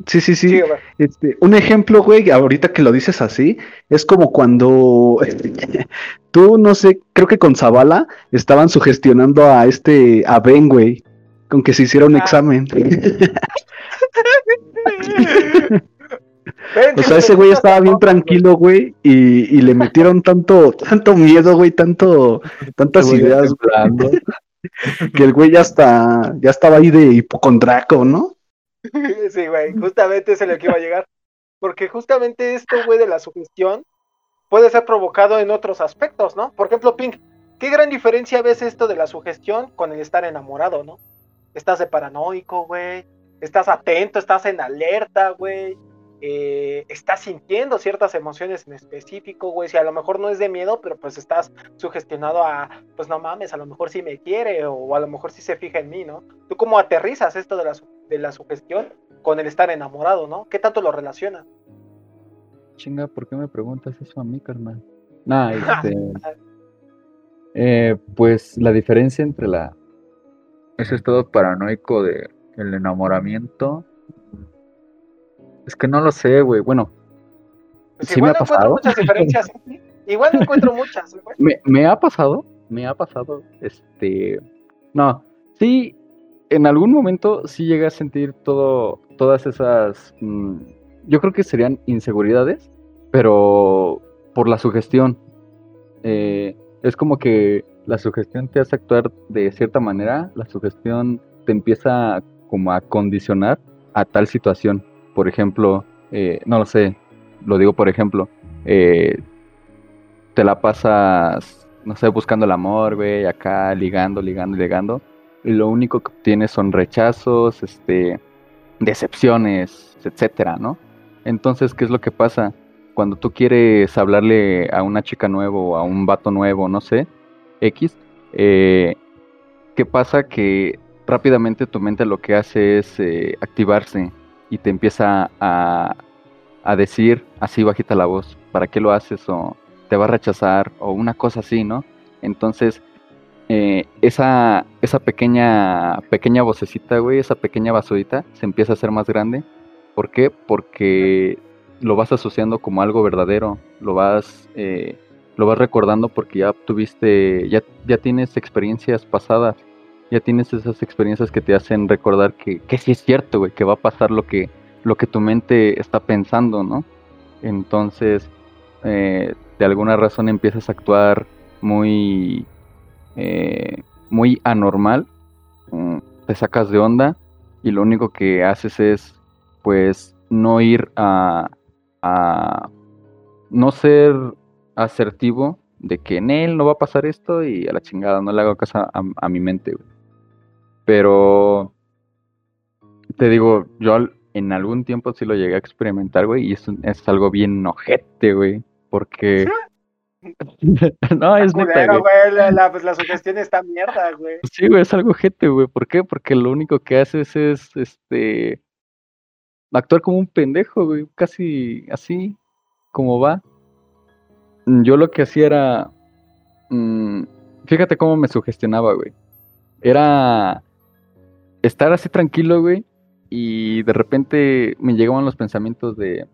Sí, sí, sí. este, un ejemplo, güey, ahorita que lo dices así, es como cuando tú, no sé, creo que con Zavala estaban sugestionando a este, a Ben, güey, con que se hiciera un ah. examen. o sea, ese güey estaba bien tranquilo, güey, y, le metieron tanto, tanto miedo, güey, tanto, tantas ideas, que el güey ya está, ya estaba ahí de hipocondраco, ¿no? Sí, güey, justamente es lo que iba a llegar. Porque justamente esto, güey, de la sugestión puede ser provocado en otros aspectos, ¿no? Por ejemplo, Pink, ¿qué gran diferencia ves esto de la sugestión con el estar enamorado, ¿no? Estás de paranoico, güey. Estás atento, estás en alerta, güey eh, estás sintiendo ciertas emociones en específico, güey, si a lo mejor no es de miedo, pero pues estás sugestionado a, pues no mames, a lo mejor sí me quiere o a lo mejor sí se fija en mí, ¿no? ¿Tú cómo aterrizas esto de la, de la sugestión con el estar enamorado, ¿no? ¿Qué tanto lo relacionas? Chinga, ¿por qué me preguntas eso a mí, carnal? Nah, este... eh, pues la diferencia entre la... ese estado paranoico de el enamoramiento es que no lo sé, güey. Bueno, pues sí me ha pasado. muchas diferencias. ¿eh? igual no encuentro muchas. Me, me ha pasado, me ha pasado, este, no, sí, en algún momento sí llegué a sentir todo, todas esas, mm, yo creo que serían inseguridades, pero por la sugestión. Eh, es como que la sugestión te hace actuar de cierta manera, la sugestión te empieza como a condicionar a tal situación por ejemplo, eh, no lo sé, lo digo por ejemplo, eh, te la pasas, no sé, buscando el amor, güey, acá ligando, ligando, ligando, lo único que obtienes son rechazos, este, decepciones, etcétera, ¿no? Entonces, ¿qué es lo que pasa? Cuando tú quieres hablarle a una chica nueva o a un vato nuevo, no sé, X, eh, ¿qué pasa? Que rápidamente tu mente lo que hace es activarse y te empieza a, decir así bajita la voz, ¿para qué lo haces? O te va a rechazar o una cosa así, ¿no? Entonces, eh, esa, esa pequeña, pequeña vocecita, güey, esa pequeña basurita se empieza a hacer más grande. ¿Por qué? Porque lo vas asociando como algo verdadero, lo vas, eh, lo vas recordando porque ya tuviste, ya, ya tienes experiencias pasadas, ya tienes esas experiencias que te hacen recordar que, que sí es cierto, güey, que va a pasar lo que, lo que tu mente está pensando, ¿no? Entonces, eh, de alguna razón empiezas a actuar muy, eh, muy anormal, mm, te sacas de onda y lo único que haces es, pues, no ir a, a no ser asertivo de que en él no va a pasar esto y a la chingada, no le hago caso a, mi mente, Pero te digo, yo en algún tiempo sí lo llegué a experimentar, güey, y es, es algo bien ojete, güey, porque... no, es neta, güey. la, pues la sugestión está mierda, güey. Sí, güey, es algo ojete, güey. ¿Por qué? Porque lo único que haces es, este, actuar como un pendejo, güey, casi así, como va. Yo lo que hacía era. Mm, fíjate cómo me sugestionaba, güey. Era estar así tranquilo, güey. Y de repente me llegaban los pensamientos de.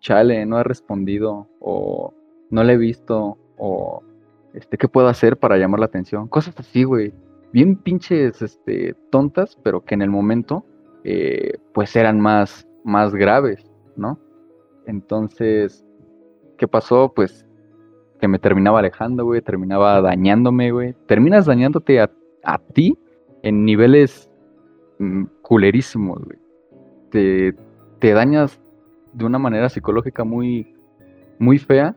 Chale, no ha respondido. O no le he visto. O. Este, ¿qué puedo hacer para llamar la atención? Cosas así, güey. Bien pinches, este, tontas, pero que en el momento, eh, pues eran más, más graves, ¿no? Entonces, ¿qué pasó? Pues que me terminaba alejando, güey, terminaba dañándome, güey. Terminas dañándote a, ti en niveles mm, culerísimos, güey. Te, te dañas de una manera psicológica muy, muy fea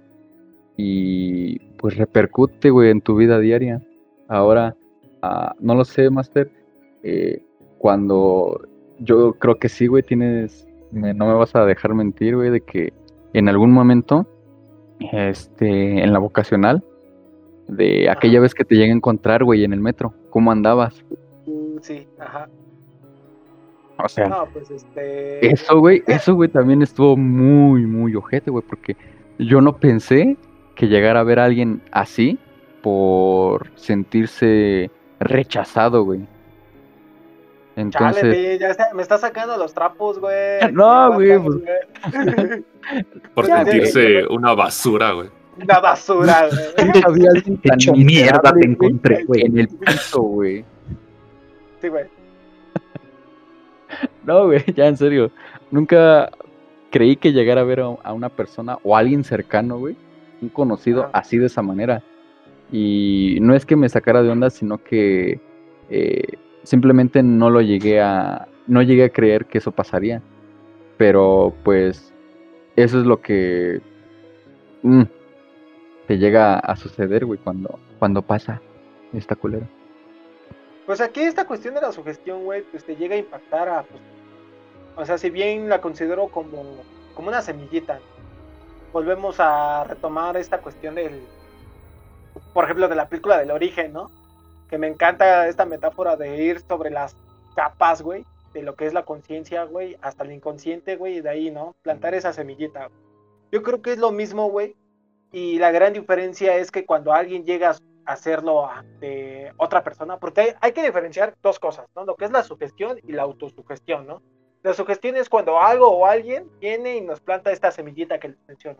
y pues repercute, güey, en tu vida diaria. Ahora, ah, no lo sé, Master, eh, cuando yo creo que sí, güey, tienes, no me vas a dejar mentir, güey, de que en algún momento este, en la vocacional, de aquella vez que te llegué a encontrar, güey, en el metro. ¿Cómo andabas? Mm, sí, ajá. O sea, pues, este... eso, güey, eso, güey, también estuvo muy, muy ojete, güey, porque yo no pensé que llegara a ver a alguien así por sentirse rechazado, güey. Entonces... ya me está sacando los trapos, güey. No, güey. Pues... Por sentirse una basura, güey. Una basura, güey. Había alguien hecho mierda te encontré, güey. En el piso, güey. Sí, güey. No, güey, ya en serio. Nunca creí que llegara a ver a una persona o a alguien cercano, güey. Un conocido así de esa manera. Y no es que me sacara de onda, sino que eh, simplemente no lo llegué a. No llegué a creer que eso pasaría. Pero pues eso es lo que mm, te llega a suceder, güey, cuando, cuando pasa esta culera. Pues aquí esta cuestión de la sugestión, güey, pues te llega a impactar a, pues, o sea, si bien la considero como, como una semillita, volvemos a retomar esta cuestión del, por ejemplo, de la película del origen, ¿no? Que me encanta esta metáfora de ir sobre las capas, güey, de lo que es la conciencia, güey, hasta el inconsciente, güey, y de ahí, ¿no? Plantar esa semillita. Yo creo que es lo mismo, güey, y la gran diferencia es que cuando alguien llega a hacerlo de otra persona, porque hay, que diferenciar dos cosas, ¿no? Lo que es la sugestión y la autosugestión, ¿no? La sugestión es cuando algo o alguien viene y nos planta esta semillita que les menciono.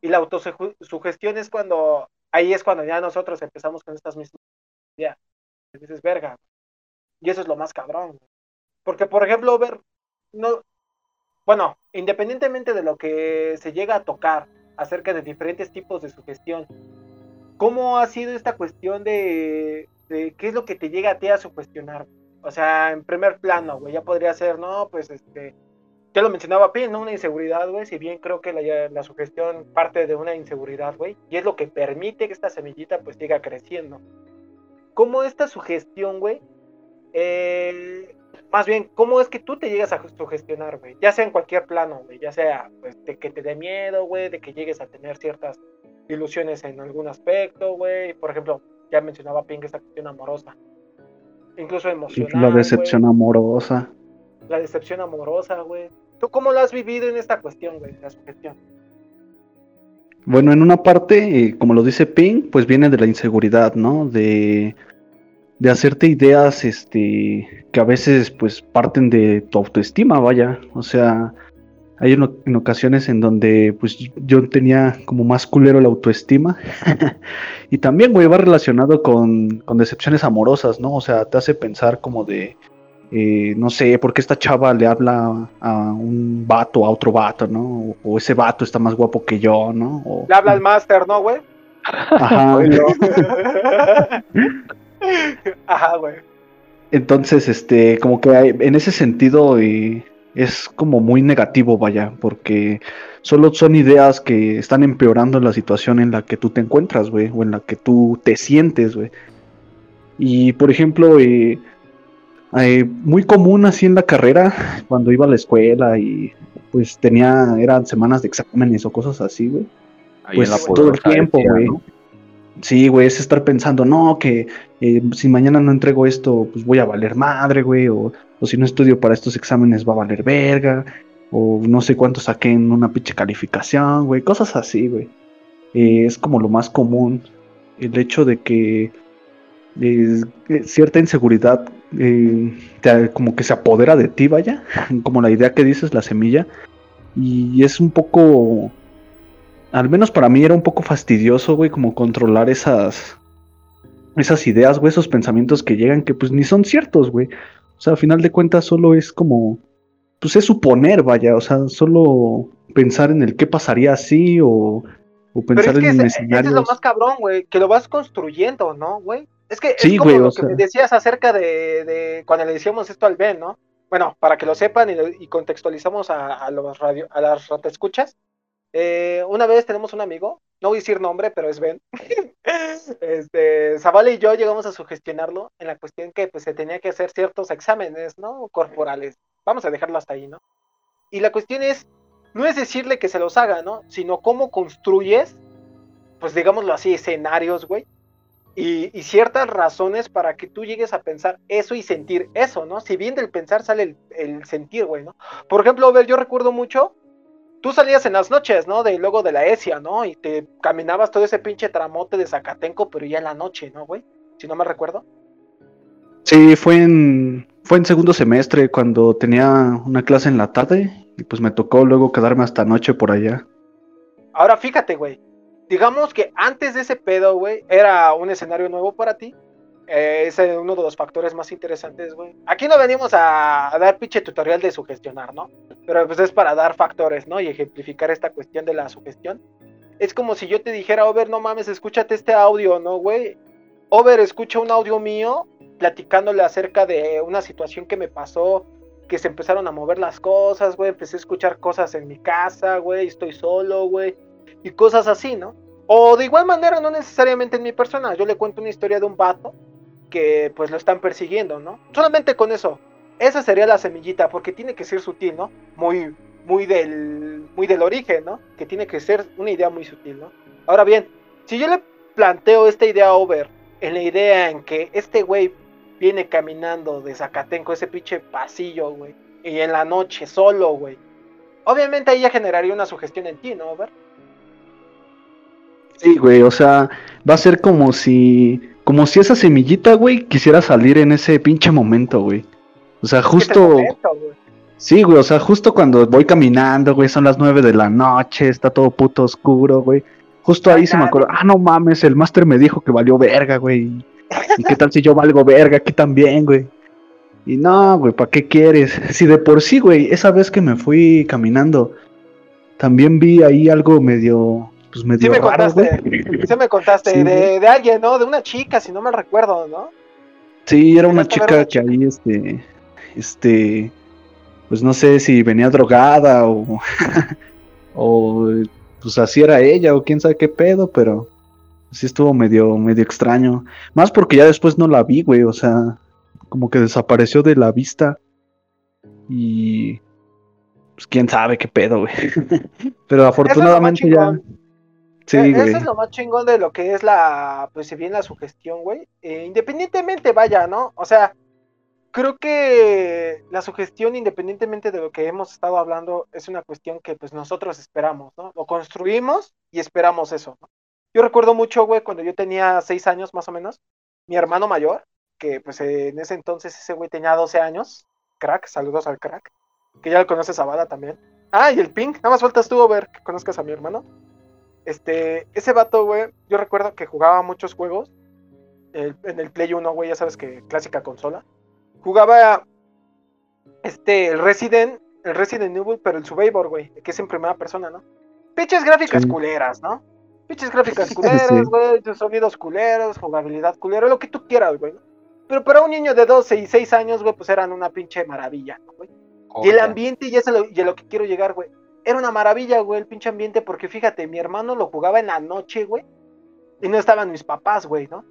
Y la autosugestión es cuando, ahí es cuando ya nosotros empezamos con estas mismas ideas. Dices, verga. Y eso es lo más cabrón. Porque, por ejemplo, ver, no, bueno, independientemente de lo que se llega a tocar acerca de diferentes tipos de sugestión, ¿cómo ha sido esta cuestión de, qué es lo que te llega a ti a sugestionar? O sea, en primer plano, güey, ya podría ser, no, pues este, ya lo mencionaba Pin, ¿no? Una inseguridad, güey, si bien creo que la, la sugestión parte de una inseguridad, güey, y es lo que permite que esta semillita pues siga creciendo. ¿Cómo esta sugestión, güey, eh, más bien, ¿cómo es que tú te llegas a sugestionar, güey? Ya sea en cualquier plano, güey, ya sea pues, de que te dé miedo, güey, de que llegues a tener ciertas ilusiones en algún aspecto, güey. Por ejemplo, ya mencionaba Pink esta cuestión amorosa. Incluso emocional. La decepción amorosa. La decepción amorosa, güey. ¿Tú cómo lo has vivido en esta cuestión, güey, la sugestión? Bueno, en una parte, eh, como lo dice Pink, pues viene de la inseguridad, ¿no? De de hacerte ideas este que a veces pues parten de tu autoestima, vaya, o sea, hay en, ocasiones en donde pues yo tenía como más culero la autoestima y también, güey, va relacionado con, decepciones amorosas, ¿no? O sea, te hace pensar como de, eh, no sé, ¿por qué esta chava le habla a un vato, a otro vato, ¿no? O, ese vato está más guapo que yo, ¿no? Le habla al máster, ¿no, güey? Ajá. Ajá, güey. Entonces, este, como que en ese sentido, y es como muy negativo, vaya, porque solo son ideas que están empeorando la situación en la que tú te encuentras, güey, o en la que tú te sientes, güey. Y por ejemplo, eh, eh, muy común así en la carrera, cuando iba a la escuela y pues tenía, eran semanas de exámenes o cosas así, güey. Pues todo el tiempo, güey. Sí, güey, es estar pensando, no, que eh, si mañana no entrego esto, pues voy a valer madre, güey, o, si no estudio para estos exámenes va a valer verga, o no sé cuánto saqué en una pinche calificación, güey, cosas así, güey. Eh, es como lo más común, el hecho de que eh, cierta inseguridad como que se apodera de ti, vaya, como la idea que dices, la semilla, y es un poco al menos para mí era un poco fastidioso, güey, como controlar esas, esas ideas, güey, esos pensamientos que llegan que pues ni son ciertos, güey. O sea, al final de cuentas solo es como, pues es suponer, vaya, o sea, solo pensar en el qué pasaría así o, o pensar Pero es que en ese, es lo más cabrón, güey, que lo vas construyendo, ¿no, güey? Es que es como lo que me decías acerca de, de, cuando le decíamos esto al Ben, ¿no? Bueno, para que lo sepan y, contextualizamos a, a, los radio, a las escuchas eh, una vez tenemos un amigo, no voy a decir nombre, pero es Ben. este, Zavala y yo llegamos a sugestionarlo en la cuestión que pues, se tenía que hacer ciertos exámenes, ¿no? Corporales. Vamos a dejarlo hasta ahí, ¿no? Y la cuestión es, no es decirle que se los haga, ¿no? Sino cómo construyes, pues digámoslo así, escenarios, güey. Y, ciertas razones para que tú llegues a pensar eso y sentir eso, ¿no? Si bien del pensar sale el, el sentir, güey, ¿no? Por ejemplo, ver, yo recuerdo mucho tú salías en las noches, ¿no? De luego de la ESIA, ¿no? Y te caminabas todo ese pinche tramote de Zacatenco, pero ya en la noche, ¿no, güey? Si no me recuerdo. Sí, fue en fue en segundo semestre cuando tenía una clase en la tarde y pues me tocó luego quedarme hasta noche por allá. Ahora fíjate, güey. Digamos que antes de ese pedo, güey, era un escenario nuevo para ti eh, es uno de los factores más interesantes, güey. Aquí no venimos a, dar pinche tutorial de sugestionar, ¿no? Pero pues es para dar factores, ¿no? Y ejemplificar esta cuestión de la sugestión. Es como si yo te dijera, Over, no mames, escúchate este audio, ¿no, güey? Over escucha un audio mío platicándole acerca de una situación que me pasó, que se empezaron a mover las cosas, güey. Empecé a escuchar cosas en mi casa, güey, estoy solo, güey. Y cosas así, ¿no? O de igual manera, no necesariamente en mi persona. Yo le cuento una historia de un vato que pues lo están persiguiendo, ¿no? Solamente con eso. Esa sería la semillita, porque tiene que ser sutil, ¿no? Muy, muy del, muy del origen, ¿no? Que tiene que ser una idea muy sutil, ¿no? Ahora bien, si yo le planteo esta idea over en la idea en que este güey viene caminando de Zacatenco, ese pinche pasillo, güey, y en la noche solo, güey. Obviamente ahí ya generaría una sugestión en ti, ¿no, Over? Sí, güey, o sea, va a ser como si como si esa semillita, güey, quisiera salir en ese pinche momento, güey. O sea, justo. sí, güey, o sea, justo cuando voy caminando, güey, son las nueve de la noche, está todo puto oscuro, güey. Justo ahí se me acuerdo, ah, no mames, el máster me dijo que valió verga, güey. ¿Y qué tal si yo valgo verga aquí también, güey? Y no, güey, ¿para qué quieres? Si de por sí, güey, esa vez que me fui caminando, también vi ahí algo medio pues medio sí me contaste, sí me contaste, de, de, alguien, ¿no? De una chica, si no me recuerdo, ¿no? Sí, era una chica que ahí, este, este, pues no sé si venía drogada o, o pues así era ella o quién sabe qué pedo, pero sí estuvo medio, medio extraño. Más porque ya después no la vi, güey, o sea, como que desapareció de la vista y pues quién sabe qué pedo, güey. pero afortunadamente ya... Sí, e-, Eso es lo más chingón de lo que es la, pues si bien la sugestión, güey. Eh, independientemente, vaya, ¿no? O sea, creo que la sugestión, independientemente de lo que hemos estado hablando, es una cuestión que pues nosotros esperamos, ¿no? Lo construimos y esperamos eso, ¿no? Yo recuerdo mucho, güey, cuando yo tenía seis años más o menos, mi hermano mayor, que pues en ese entonces ese güey tenía 12 años, crack, saludos al crack, que ya lo conoces a Bada también. Ah, y el Pink, nada más faltas tú, ver que conozcas a mi hermano. Este, ese vato, güey, yo recuerdo que jugaba muchos juegos. en el Play 1, güey, ya sabes que clásica consola. Jugaba este, el Resident, el Resident Evil, pero el Survivor, güey, que es en primera persona, ¿no? Pinches gráficas culeras, ¿no? Pinches gráficas culeras, güey, sonidos culeros, jugabilidad culera, lo que tú quieras, güey. Pero para un niño de 12 y 6 años, güey, pues eran una pinche maravilla, güey. y el ambiente, y, eso lo, y a lo que quiero llegar, güey. Era una maravilla, güey, el pinche ambiente, porque fíjate, mi hermano lo jugaba en la noche, güey. Y no estaban mis papás, güey, ¿no?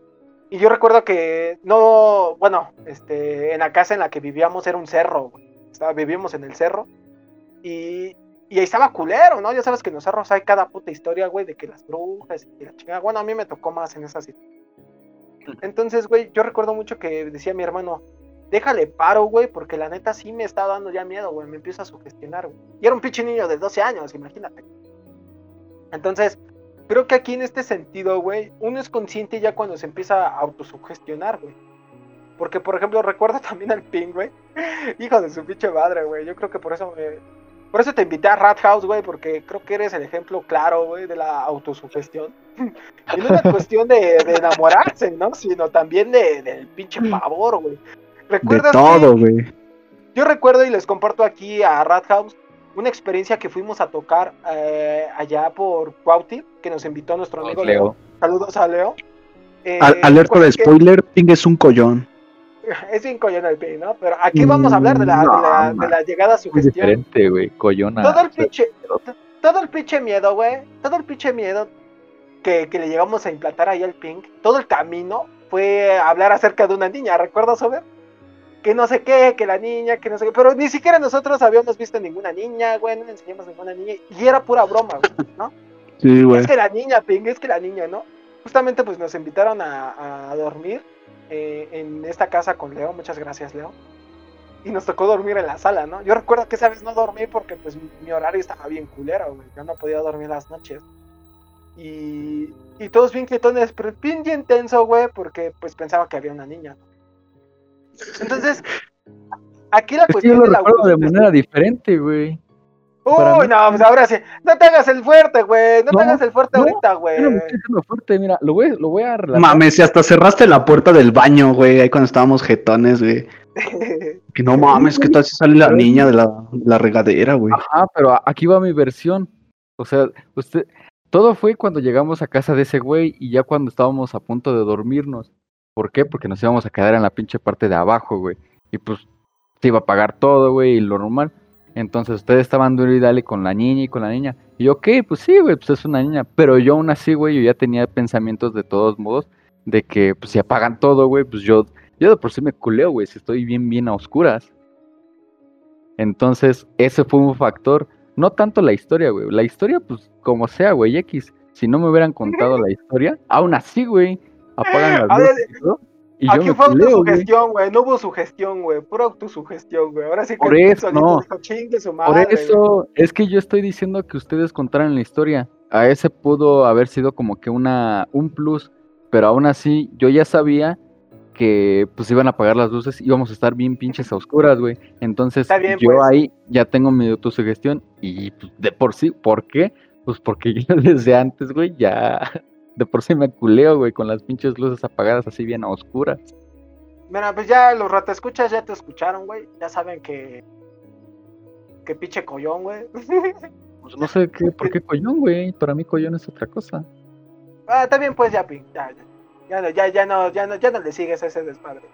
Y yo recuerdo que no, bueno, este, en la casa en la que vivíamos era un cerro, güey. Estaba, vivíamos en el cerro. Y, y ahí estaba culero, ¿no? Ya sabes que en los cerros hay cada puta historia, güey, de que las brujas y la chingada. Bueno, a mí me tocó más en esa situación. Entonces, güey, yo recuerdo mucho que decía mi hermano, déjale paro, güey, porque la neta sí me está dando ya miedo, güey, me empieza a sugestionar, güey. Y era un pinche niño de 12 años, imagínate. Entonces, creo que aquí en este sentido, güey, uno es consciente ya cuando se empieza a autosugestionar, güey. Porque, por ejemplo, recuerdo también al Ping, güey. Hijo de su pinche madre, güey. Yo creo que por eso me, por eso te invité a Rat House, güey, porque creo que eres el ejemplo claro, güey, de la autosugestión. y no es una cuestión de, enamorarse, ¿no? Sino también de, del pinche pavor, güey. ¿Recuerdas de todo, güey. Yo recuerdo y les comparto aquí a Rat House una experiencia que fuimos a tocar eh, allá por Cuauti, que nos invitó nuestro amigo Leo. Saludos a Leo. Eh, alerta de spoiler, Ping es un collón. es bien collón el Ping, ¿no? Pero aquí vamos a hablar de la, de la, llegada a su gestión. diferente, güey, collona. Todo el pinche, todo el pinche miedo, güey, todo el pinche miedo que, que, le llegamos a implantar ahí al Ping, todo el camino fue hablar acerca de una niña, ¿recuerdas, Over? Que no sé qué, que la niña, que no sé qué, pero ni siquiera nosotros habíamos visto ninguna niña, güey, no enseñamos ninguna niña, y era pura broma, ¿no? Sí, güey. Es que la niña, ping, es que la niña, ¿no? Justamente pues nos invitaron a, dormir eh, en esta casa con Leo, muchas gracias, Leo. Y nos tocó dormir en la sala, ¿no? Yo recuerdo que esa vez no dormí porque pues mi horario estaba bien culero, güey. Yo no podía dormir las noches. Y, y todos bien quietones, pero bien intenso, güey, porque pues pensaba que había una niña, ¿no? Entonces, aquí la cuestión yo lo recuerdo de manera diferente, güey. Uy, no, pues ahora sí. No te hagas el fuerte, güey. No, te hagas el fuerte ahorita, güey. No, me estoy haciendo fuerte, mira, lo voy, lo voy a relatar. Mames, si hasta cerraste la puerta del baño, güey, ahí cuando estábamos jetones, güey. que no mames, que tal si sale la niña de la, la regadera, güey. Ajá, pero aquí va mi versión. O sea, usted, todo fue cuando llegamos a casa de ese güey y ya cuando estábamos a punto de dormirnos. ¿Por qué? Porque nos íbamos a quedar en la pinche parte de abajo, güey. Y pues se iba a pagar todo, güey, y lo normal. Entonces ustedes estaban duro y dale con la niña y con la niña. Y yo, ok, pues sí, güey, pues es una niña. Pero yo aún así, güey, yo ya tenía pensamientos de todos modos de que, pues si apagan todo, güey, pues yo, yo de por sí me culeo, güey, si estoy bien, bien a oscuras. Entonces, ese fue un factor. No tanto la historia, güey. La historia, pues, como sea, güey, X. Si no me hubieran contado la historia, aún así, güey, apagan las luces. Y aquí fue autosugestión, güey. No hubo sugestión, güey. Pura autosugestión, güey. Ahora sí que por eso, no. por eso es que yo estoy diciendo que ustedes contaran la historia. A ese pudo haber sido como que una un plus, pero aún así yo ya sabía que pues iban a apagar las luces y íbamos a estar bien pinches a oscuras, güey. Entonces yo pues. ahí ya tengo mi autosugestión y pues, de por sí, ¿por qué? Pues porque yo desde antes, güey, ya de por sí me culeo, güey, con las pinches luces apagadas así bien a oscuras. Mira, pues ya los escuchas ya te escucharon, güey. Ya saben que. Que pinche collón, güey. Pues no sé qué, por qué collón, güey. Para mí collón es otra cosa. Ah, está bien, pues ya, ya, ya, ya, ya, no, ya no, ya no le sigues a ese despadre.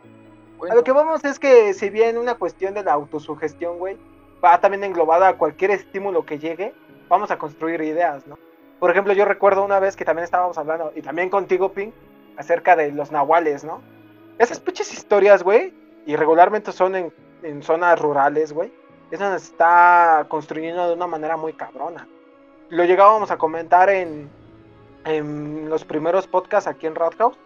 A lo que vamos es que si bien una cuestión de la autosugestión, güey, va también englobada a cualquier estímulo que llegue, vamos a construir ideas, ¿no? Por ejemplo, yo recuerdo una vez que también estábamos hablando, y también contigo, Pink, acerca de los nahuales, ¿no? Esas pinches historias, güey, y regularmente son en, en zonas rurales, güey. Eso se está construyendo de una manera muy cabrona. Lo llegábamos a comentar en, en los primeros podcasts aquí en Roadhouse,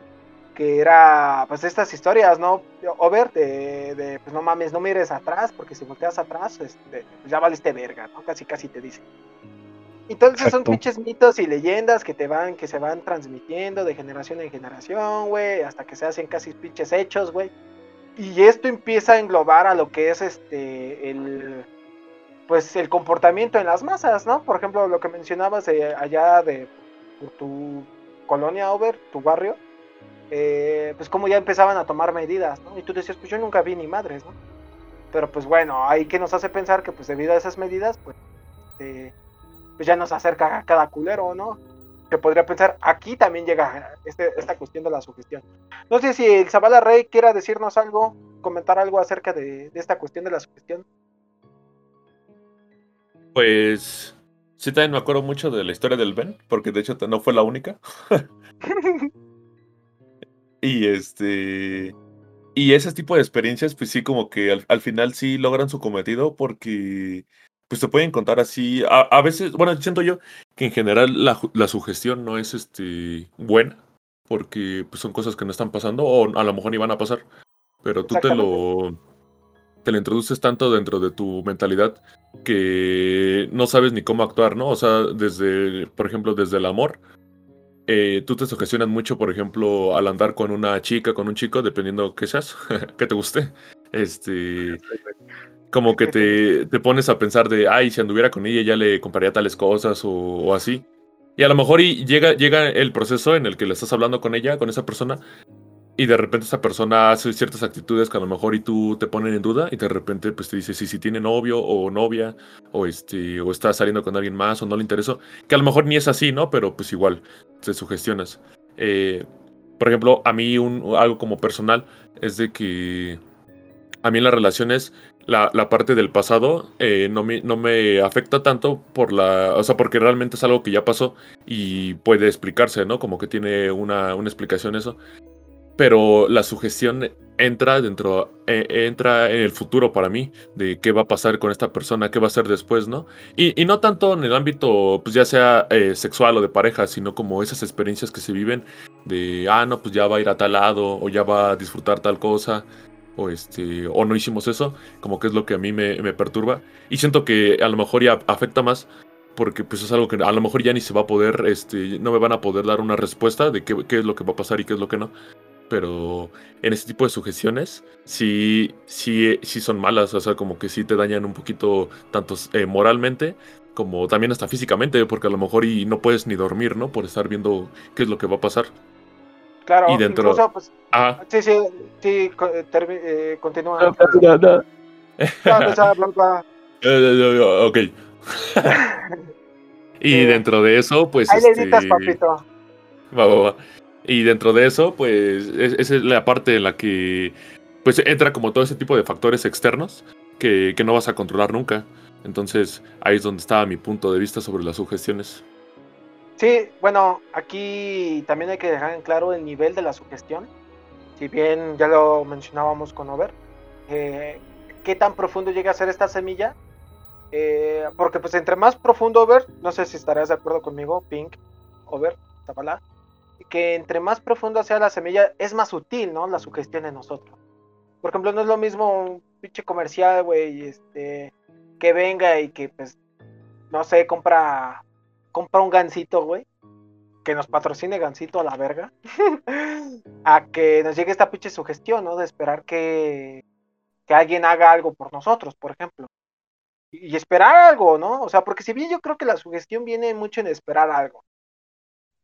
que era, pues, estas historias, ¿no? Over, de, de, pues, no mames, no mires atrás, porque si volteas atrás, este, pues ya valiste verga, ¿no? Casi, casi te dice. Entonces son pinches mitos y leyendas que te van, que se van transmitiendo de generación en generación, güey, hasta que se hacen casi pinches hechos, güey. Y esto empieza a englobar a lo que es este el pues el comportamiento en las masas, ¿no? Por ejemplo, lo que mencionabas allá de tu colonia, Over, tu barrio, eh, pues como ya empezaban a tomar medidas, ¿no? Y tú decías, pues yo nunca vi ni madres, ¿no? Pero pues bueno, ahí que nos hace pensar que pues debido a esas medidas, pues, este, pues ya nos acerca a cada culero, ¿no? Que podría pensar, aquí también llega este, esta cuestión de la sugestión. No sé si el Zabala Rey quiera decirnos algo, comentar algo acerca de, esta cuestión de la sugestión. Pues sí, también me acuerdo mucho de la historia del Ben, porque de hecho no fue la única. y este. Y ese tipo de experiencias, pues sí, como que al, final sí logran su cometido porque pues se pueden contar así. A, veces, bueno, siento yo que en general la, la, sugestión no es este buena porque pues, son cosas que no están pasando o a lo mejor ni van a pasar. Pero tú te lo, te lo introduces tanto dentro de tu mentalidad que no sabes ni cómo actuar, ¿no? O sea, desde, por ejemplo, desde el amor eh, tú te sugestionas mucho, por ejemplo, al andar con una chica, con un chico, dependiendo que seas, que te guste. Este, como que te, te, pones a pensar de, ay, si anduviera con ella ya le compraría tales cosas o, así. Y a lo mejor y llega, llega el proceso en el que le estás hablando con ella, con esa persona, y de repente esa persona hace ciertas actitudes que a lo mejor y tú te ponen en duda y de repente pues te dice si, si tiene novio o novia o este o está saliendo con alguien más o no le interesó que a lo mejor ni es así no pero pues igual te sugestionas eh, por ejemplo a mí un, algo como personal es de que a mí en las relaciones la, la parte del pasado eh, no, me, no me afecta tanto por la o sea porque realmente es algo que ya pasó y puede explicarse no como que tiene una, una explicación eso. Pero la sugestión entra dentro, eh, entra en el futuro para mí, de qué va a pasar con esta persona, qué va a hacer después, ¿no? Y, no tanto en el ámbito, pues ya sea eh, sexual o de pareja, sino como esas experiencias que se viven de, ah, no, pues ya va a ir a tal lado, o ya va a disfrutar tal cosa, o este, o no hicimos eso, como que es lo que a mí me, perturba. Y siento que a lo mejor ya afecta más porque pues es algo que a lo mejor ya ni se va a poder, este, no me van a poder dar una respuesta de qué, qué, es lo que va a pasar y qué es lo que no pero en este tipo de sugestiones sí, sí, sí son malas, o sea, como que sí te dañan un poquito tanto eh, moralmente como también hasta físicamente, porque a lo mejor y no puedes ni dormir, ¿no? Por estar viendo qué es lo que va a pasar. Claro, y dentro... incluso, pues, sí, sí, sí, eh, eh, continúa. ok. y dentro de eso, pues... Ahí este... le papito. Va, va, va. Y dentro de eso, pues, esa es la parte en la que pues entra como todo ese tipo de factores externos que, no vas a controlar nunca. Entonces, ahí es donde estaba mi punto de vista sobre las sugestiones. Sí, bueno, aquí también hay que dejar en claro el nivel de la sugestión. Si bien ya lo mencionábamos con Over, eh, qué tan profundo llega a ser esta semilla. Eh, porque pues entre más profundo Over, no sé si estarás de acuerdo conmigo, Pink, Over, Zapala, que entre más profunda sea la semilla, es más sutil, ¿no? La sugestión en nosotros. Por ejemplo, no es lo mismo un pinche comercial, güey, este, que venga y que, pues, no sé, compra, compra un gansito, güey, que nos patrocine gansito a la verga, a que nos llegue esta pinche sugestión, ¿no? De esperar que, que alguien haga algo por nosotros, por ejemplo. Y, y esperar algo, ¿no? O sea, porque si bien yo creo que la sugestión viene mucho en esperar algo.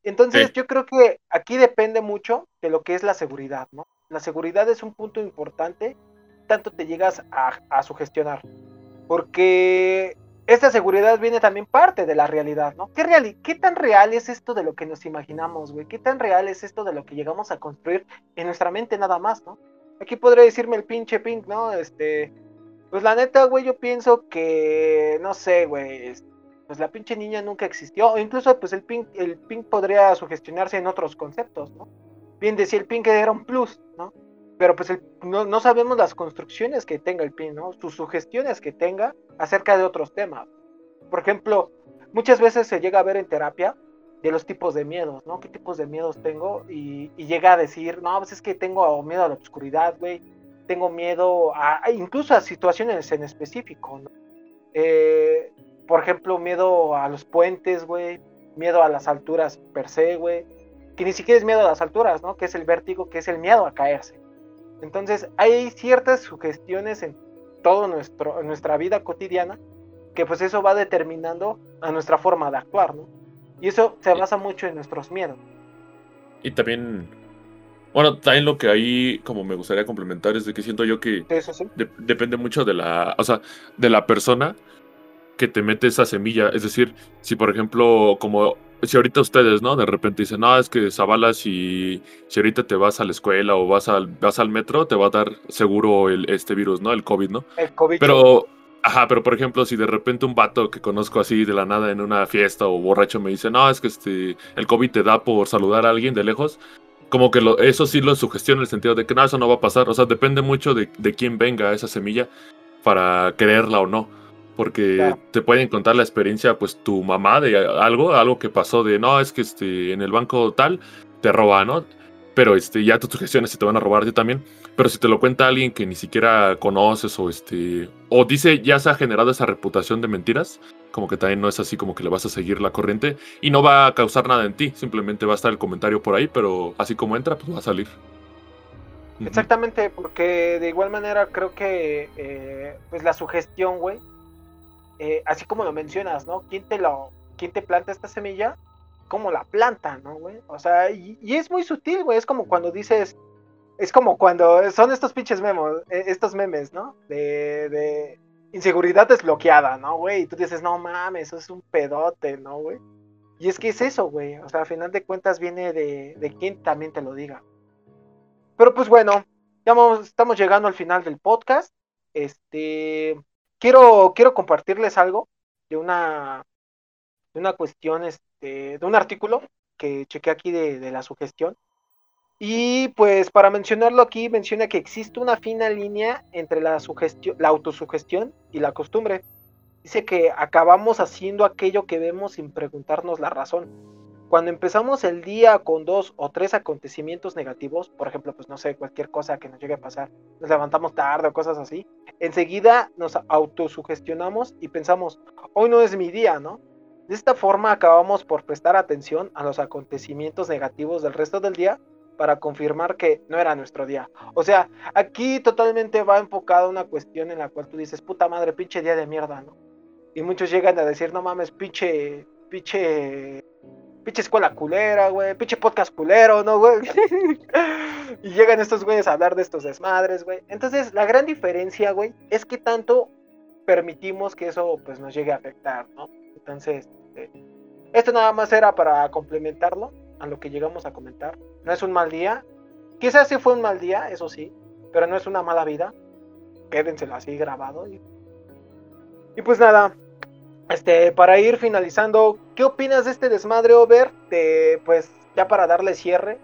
Entonces yo creo que aquí depende mucho de lo que es la seguridad, ¿no? La seguridad es un punto importante, tanto te llegas a, sugestionar, porque esta seguridad viene también parte de la realidad, ¿no? ¿Qué, ¿Qué tan real es esto de lo que nos imaginamos, güey? ¿Qué tan real es esto de lo que llegamos a construir en nuestra mente nada más, ¿no? Aquí podría decirme el pinche Pink, ¿no? Este, pues la neta, güey, yo pienso que, no sé, güey, pues la pinche niña nunca existió, o incluso pues el pink, el pink podría sugestionarse en otros conceptos, ¿no? Bien decía el pink era un plus, ¿no? Pero pues no, no, sabemos las construcciones que tenga el pink, ¿no? Sus sugestiones que tenga acerca de otros temas. Por ejemplo, muchas veces se llega a ver en terapia de los tipos de miedos, ¿no? ¿Qué tipos de miedos tengo? Y, llega a decir, no, pues es que tengo miedo a la oscuridad, güey. Tengo miedo a, incluso a situaciones en específico, ¿no? Eh, por ejemplo, miedo a los puentes, güey, miedo a las alturas per se, güey, que ni siquiera es miedo a las alturas, ¿no? Que es el vértigo, que es el miedo a caerse. Entonces, hay ciertas sugestiones en toda nuestra vida cotidiana que pues eso va determinando a nuestra forma de actuar, ¿no? Y eso se basa mucho en nuestros miedos. Y también, bueno, también lo que ahí como me gustaría complementar es de que siento yo que depende mucho de la, o sea, de la persona que te mete esa semilla. Es decir, si por ejemplo, como si ahorita ustedes, ¿no? De repente dicen, no, es que Zavala, si, si ahorita te vas a la escuela o vas al, vas al metro, te va a dar seguro el, este virus, ¿no? El COVID, ¿no? El COVID. Pero, ajá, pero por ejemplo, si de repente un vato que conozco así de la nada en una fiesta o borracho me dice, no, es que este, el COVID te da por saludar a alguien de lejos, como que lo, eso sí lo sugestiona en el sentido de que no, eso no va a pasar. O sea, depende mucho de, de quién venga esa semilla para creerla o no porque te pueden contar la experiencia, pues tu mamá de algo, algo que pasó de, no, es que este, en el banco tal te roba, ¿no? Pero este, ya tus sugestiones se te van a robar ti también. Pero si te lo cuenta alguien que ni siquiera conoces o este, o dice ya se ha generado esa reputación de mentiras, como que también no es así como que le vas a seguir la corriente y no va a causar nada en ti, simplemente va a estar el comentario por ahí, pero así como entra, pues va a salir. Exactamente, porque de igual manera creo que eh, pues la sugestión, güey, eh, así como lo mencionas, ¿no? ¿Quién te lo, quién te planta esta semilla? ¿Cómo la planta, no, güey? O sea, y, es muy sutil, güey. Es como cuando dices, es como cuando son estos pinches memos, eh, estos memes, ¿no? De, de inseguridad desbloqueada, ¿no, güey? Y tú dices, no mames, eso es un pedote, ¿no, güey? Y es que es eso, güey. O sea, a final de cuentas viene de, de quien también te lo diga. Pero pues bueno, ya estamos llegando al final del podcast. Este, quiero, quiero compartirles algo de una, de una cuestión, este, de un artículo que chequé aquí de, la sugestión. Y pues para mencionarlo aquí, menciona que existe una fina línea entre la, sugestión, la autosugestión y la costumbre. Dice que acabamos haciendo aquello que vemos sin preguntarnos la razón. Cuando empezamos el día con dos o tres acontecimientos negativos, por ejemplo, pues no sé, cualquier cosa que nos llegue a pasar, nos levantamos tarde o cosas así, enseguida nos autosugestionamos y pensamos, hoy no es mi día, ¿no? De esta forma acabamos por prestar atención a los acontecimientos negativos del resto del día para confirmar que no era nuestro día. O sea, aquí totalmente va enfocada una cuestión en la cual tú dices, puta madre, pinche día de mierda, ¿no? Y muchos llegan a decir, no mames, pinche, pinche pinche escuela culera, güey, pinche podcast culero, ¿no, güey? y llegan estos güeyes a hablar de estos desmadres, güey. Entonces, la gran diferencia, güey, es que tanto permitimos que eso, pues, nos llegue a afectar, ¿no? Entonces, este, esto nada más era para complementarlo a lo que llegamos a comentar. No es un mal día. Quizás sí fue un mal día, eso sí, pero no es una mala vida. Quédenselo así grabado. Y, y pues nada, este, para ir finalizando, ¿qué opinas de este desmadre, Over? pues ya para darle cierre,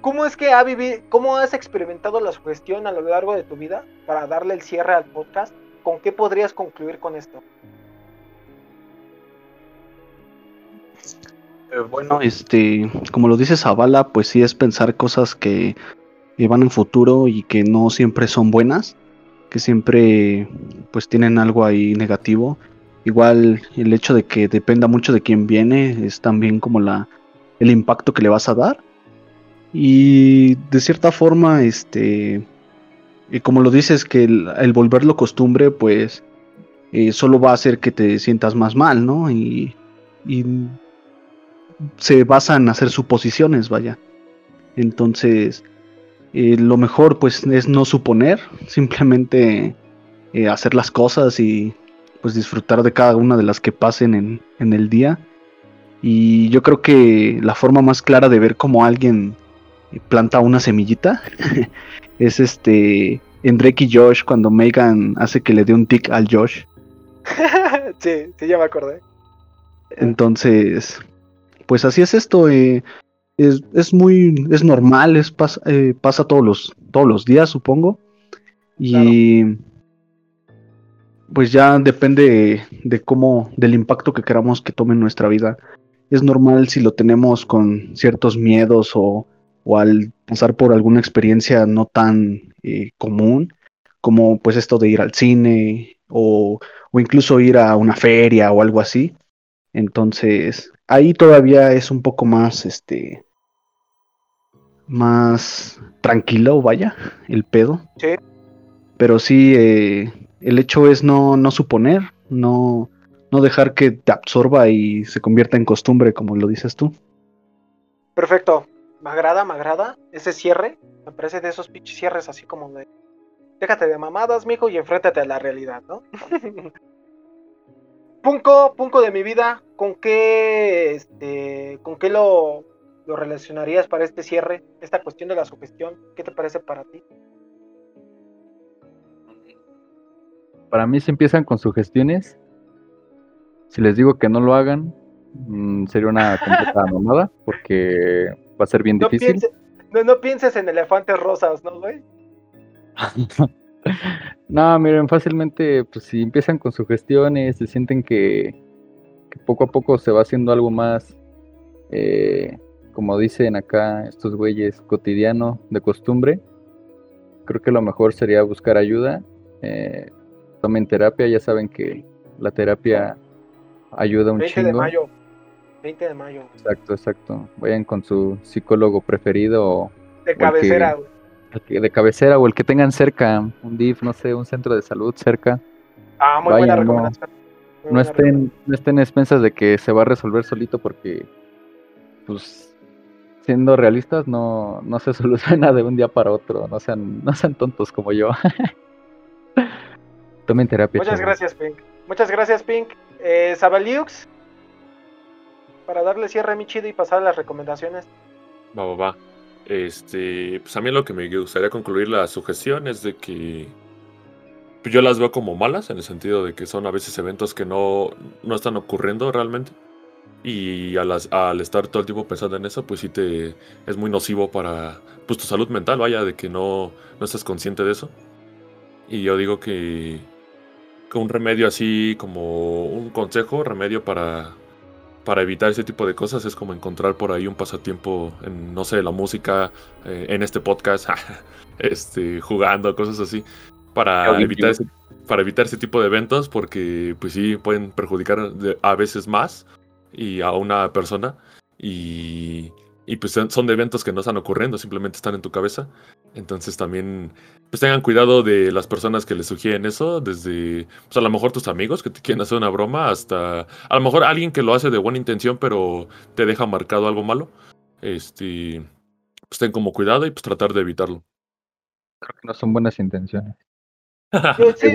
¿cómo es que ha vivido, cómo has experimentado la sugestión a lo largo de tu vida para darle el cierre al podcast? ¿Con qué podrías concluir con esto? Eh, bueno, este, como lo dice Zavala, pues sí es pensar cosas que van en futuro y que no siempre son buenas, que siempre pues tienen algo ahí negativo Igual el hecho de que dependa mucho de quién viene es también como la el impacto que le vas a dar. Y de cierta forma, este, y como lo dices, que el, volverlo costumbre, pues eh, solo va a hacer que te sientas más mal, ¿no? Y, y se basa en hacer suposiciones, vaya. Entonces, eh, lo mejor pues es no suponer, simplemente eh, hacer las cosas y pues disfrutar de cada una de las que pasen en, en el día. Y yo creo que la forma más clara de ver cómo alguien planta una semillita es este en Drake y Josh cuando Megan hace que le dé un tic al Josh. sí, sí, ya me acordé. Entonces, pues así es esto. Eh, es, es, muy, es normal, es eh, pasa todos los, todos los días, supongo. Y pues ya depende de cómo, del impacto que queramos que tome en nuestra vida. Es normal si lo tenemos con ciertos miedos o, al pasar por alguna experiencia no tan eh, común, como pues esto de ir al cine o, o incluso ir a una feria o algo así. Entonces, ahí todavía es un poco más, este, más tranquilo, vaya, el pedo. Sí. Pero sí, eh, el hecho es no, no suponer, No, no dejar que te absorba y se convierta en costumbre, como lo dices tú. Perfecto. Me agrada, me agrada ese cierre. Me parece de esos pinches cierres así como de. Déjate de mamadas, mijo, y enfréntate a la realidad, ¿no? Punco, punco de mi vida, ¿con qué, este, con qué lo, lo relacionarías para este cierre? Esta cuestión de la sugestión, ¿qué te parece para ti? Para mí, si empiezan con sugestiones, si les digo que no lo hagan, mm, sería una completa mamada, porque va a ser bien difícil. no, pienses en elefantes rosas, ¿no, güey? no, miren, fácilmente, pues si empiezan con sugestiones, se sienten que, poco a poco se va haciendo algo más, eh, como dicen acá estos güeyes, cotidiano, de costumbre, creo que lo mejor sería buscar ayuda. Eh, tomen terapia, ya saben que la terapia ayuda un 20 de mayo. 20 de mayo. Exacto, exacto. Vayan con su psicólogo preferido. De cabecera, De cabecera o el que tengan cerca, un DIF, no sé, un centro de salud cerca. Ah, muy buena recomendación. No, estén, no estén expensas de que se va a resolver solito porque, pues, siendo realistas, no, no se soluciona de un día para otro. No sean, no sean tontos como yo. Tomen terapia. Muchas gracias, Pink. Muchas gracias, Pink. Eh, Sabaliux, para darle cierre a mi chido y pasar a las recomendaciones. Va, va, va. Este, pues a mí lo que me gustaría concluir la sugestión es de que pues yo las veo como malas, en el sentido de que son a veces eventos que no, no están ocurriendo realmente. Y al, al, estar todo el tiempo pensando en eso, pues sí te es muy nocivo para pues, tu salud mental, vaya, de que no, no estás consciente de eso. Y yo digo que un remedio así como un consejo, remedio para, para evitar ese tipo de cosas es como encontrar por ahí un pasatiempo en, no sé, la música, eh, en este podcast, este, jugando, cosas así, para evitar, ese, para evitar ese tipo de eventos porque pues sí pueden perjudicar a veces más y a una persona y, y pues son de eventos que no están ocurriendo, simplemente están en tu cabeza. Entonces también pues tengan cuidado de las personas que les sugieren eso, desde pues a lo mejor tus amigos que te quieren hacer una broma, hasta a lo mejor alguien que lo hace de buena intención, pero te deja marcado algo malo. Este, pues ten como cuidado y pues tratar de evitarlo. Creo que no son buenas intenciones. Sí,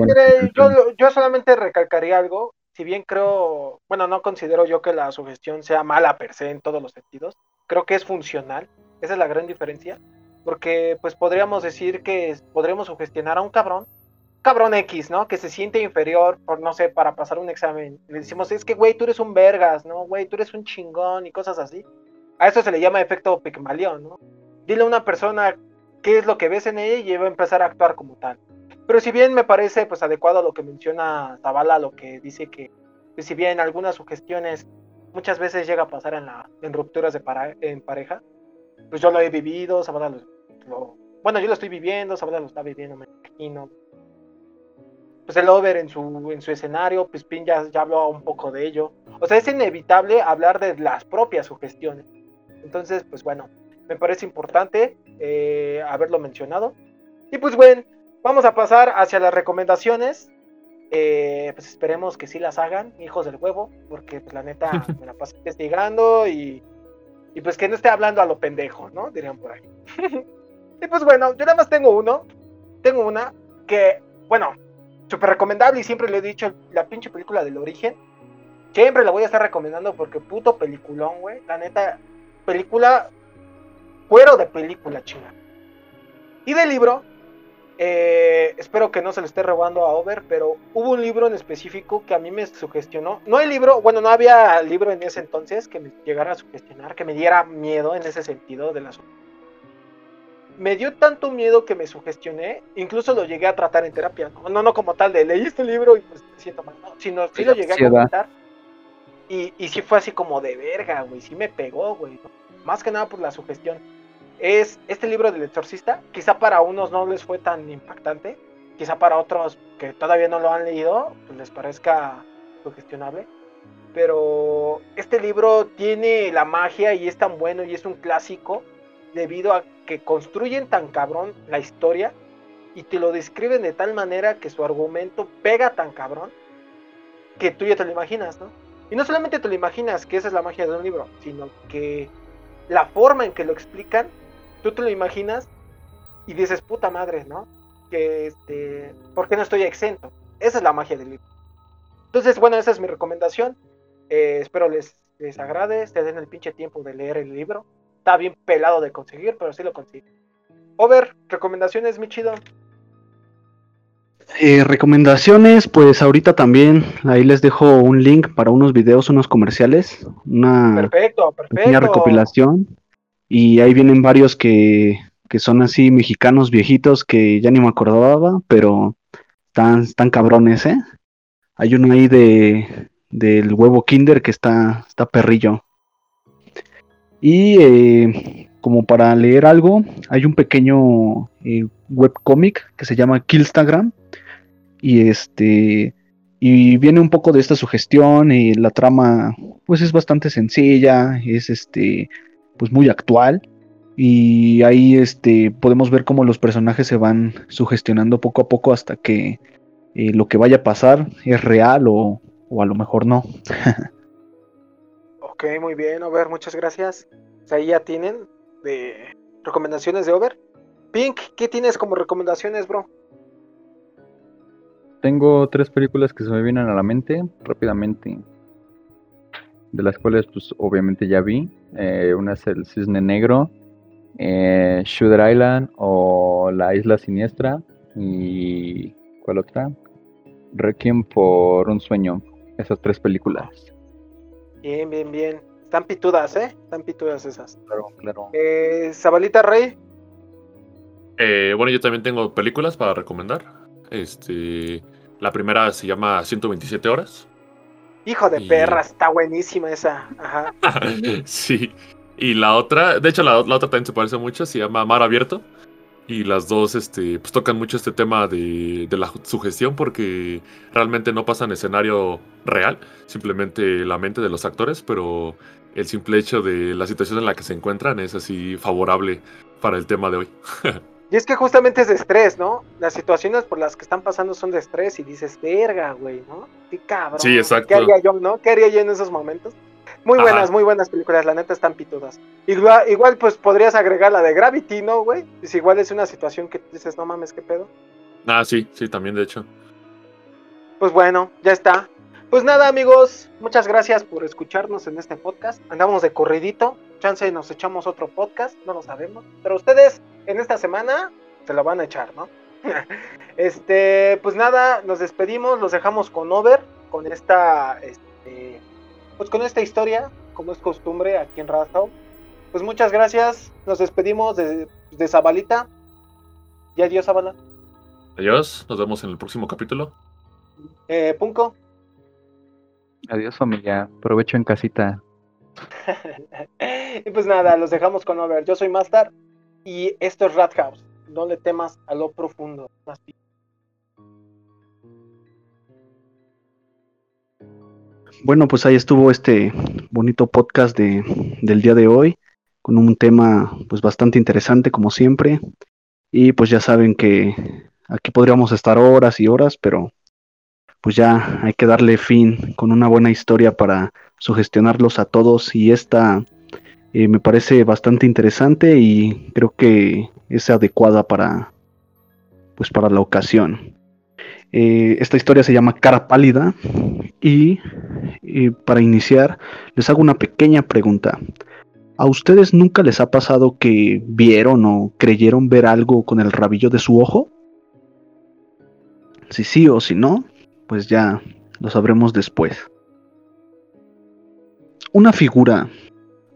yo, yo solamente recalcaría algo, si bien creo, bueno, no considero yo que la sugestión sea mala per se en todos los sentidos, creo que es funcional, esa es la gran diferencia porque pues podríamos decir que podremos sugestionar a un cabrón, cabrón X, ¿no? Que se siente inferior por, no sé, para pasar un examen. Le decimos, es que, güey, tú eres un vergas, ¿no? Güey, tú eres un chingón y cosas así. A eso se le llama efecto Pygmalion, ¿no? Dile a una persona qué es lo que ves en ella y va a empezar a actuar como tal. Pero si bien me parece pues adecuado a lo que menciona Zavala, lo que dice que pues, si bien algunas sugestiones muchas veces llega a pasar en, la, en rupturas de en pareja, pues yo lo he vivido, Zavala lo bueno, yo lo estoy viviendo, Sabela lo está viviendo, me imagino. Pues el over en su, en su escenario, pues Pin ya, ya habló un poco de ello. O sea, es inevitable hablar de las propias sugestiones. Entonces, pues bueno, me parece importante eh, haberlo mencionado. Y pues bueno, vamos a pasar hacia las recomendaciones. Eh, pues esperemos que sí las hagan, hijos del huevo, porque pues la neta me la paso investigando y, y pues que no esté hablando a lo pendejo, ¿no? Dirían por ahí. Y pues bueno, yo nada más tengo uno. Tengo una que, bueno, súper recomendable y siempre le he dicho, la pinche película del origen. Siempre la voy a estar recomendando porque puto peliculón, güey. La neta, película, cuero de película, chinga. Y del libro, eh, espero que no se le esté robando a Over, pero hubo un libro en específico que a mí me sugestionó. No hay libro, bueno, no había libro en ese entonces que me llegara a sugestionar, que me diera miedo en ese sentido de la me dio tanto miedo que me sugestioné, incluso lo llegué a tratar en terapia, no, no, como tal de leí este libro y pues me siento mal, sino sí lo llegué a comentar. Y, y sí fue así como de verga, güey, sí me pegó, güey. Más que nada por la sugestión. Es este libro del exorcista, quizá para unos no les fue tan impactante, quizá para otros que todavía no lo han leído, pues les parezca sugestionable. Pero este libro tiene la magia y es tan bueno y es un clásico debido a que construyen tan cabrón la historia y te lo describen de tal manera que su argumento pega tan cabrón que tú ya te lo imaginas, ¿no? Y no solamente te lo imaginas que esa es la magia de un libro, sino que la forma en que lo explican, tú te lo imaginas y dices, puta madre, ¿no? Que este, ¿por qué no estoy exento? Esa es la magia del libro. Entonces, bueno, esa es mi recomendación. Eh, espero les, les agrade, se den el pinche tiempo de leer el libro. Está bien pelado de conseguir, pero sí lo consigo. Over, recomendaciones, mi chido. Eh, recomendaciones, pues ahorita también ahí les dejo un link para unos videos, unos comerciales, una perfecto, pequeña recopilación y ahí vienen varios que, que, son así mexicanos viejitos que ya ni me acordaba, pero están, están cabrones, ¿eh? Hay uno ahí de del huevo Kinder que está, está perrillo. Y eh, como para leer algo, hay un pequeño eh, webcomic que se llama Killstagram y este y viene un poco de esta sugestión y la trama pues es bastante sencilla, es este pues muy actual y ahí este podemos ver cómo los personajes se van sugestionando poco a poco hasta que eh, lo que vaya a pasar es real o, o a lo mejor no. ok, muy bien, Over, muchas gracias. ahí ya tienen de recomendaciones de Over. Pink, ¿qué tienes como recomendaciones, bro? Tengo tres películas que se me vienen a la mente rápidamente, de las cuales pues obviamente ya vi. Eh, una es El Cisne Negro, eh, Shooter Island o La Isla Siniestra y ¿cuál otra? Requiem por un sueño. Esas tres películas. Bien, bien, bien. Están pitudas, ¿eh? Están pitudas esas. Claro, claro. Eh, Zabalita Rey. Eh, bueno, yo también tengo películas para recomendar. Este, la primera se llama 127 horas. Hijo de perra, está buenísima esa. Ajá. sí. Y la otra, de hecho la, otra también se parece mucho, se llama Mar Abierto. Y las dos este, pues, tocan mucho este tema de, de la sugestión porque realmente no pasa en escenario real, simplemente la mente de los actores, pero el simple hecho de la situación en la que se encuentran es así favorable para el tema de hoy. Y es que justamente es de estrés, ¿no? Las situaciones por las que están pasando son de estrés y dices, verga, güey, ¿no? Qué cabrón. Sí, exacto. ¿Qué haría yo, no? ¿Qué haría yo en esos momentos? Muy buenas, muy buenas películas, la neta están pitudas. Igual, igual, pues podrías agregar la de Gravity, ¿no, güey? Pues igual es una situación que dices, no mames, qué pedo. Ah, sí, sí, también de hecho. Pues bueno, ya está. Pues nada, amigos, muchas gracias por escucharnos en este podcast. Andamos de corridito, chance nos echamos otro podcast, no lo sabemos. Pero ustedes en esta semana se lo van a echar, ¿no? este, pues nada, nos despedimos, los dejamos con Over, con esta, este, pues con esta historia, como es costumbre aquí en Radstone. Pues muchas gracias, nos despedimos de, de Zabalita. Y adiós, Zabala. Adiós, nos vemos en el próximo capítulo. Eh, Punco. Adiós familia, aprovecho en casita. y pues nada, los dejamos con Over. Yo soy Master y esto es Rat House. No le temas a lo profundo. Bueno, pues ahí estuvo este bonito podcast de, del día de hoy, con un tema pues bastante interesante como siempre. Y pues ya saben que aquí podríamos estar horas y horas, pero pues ya hay que darle fin con una buena historia para sugestionarlos a todos y esta eh, me parece bastante interesante y creo que es adecuada para, pues para la ocasión. Eh, esta historia se llama Cara Pálida y, para iniciar les hago una pequeña pregunta. ¿A ustedes nunca les ha pasado que vieron o creyeron ver algo con el rabillo de su ojo? Si sí o si no, pues ya lo sabremos después. Una figura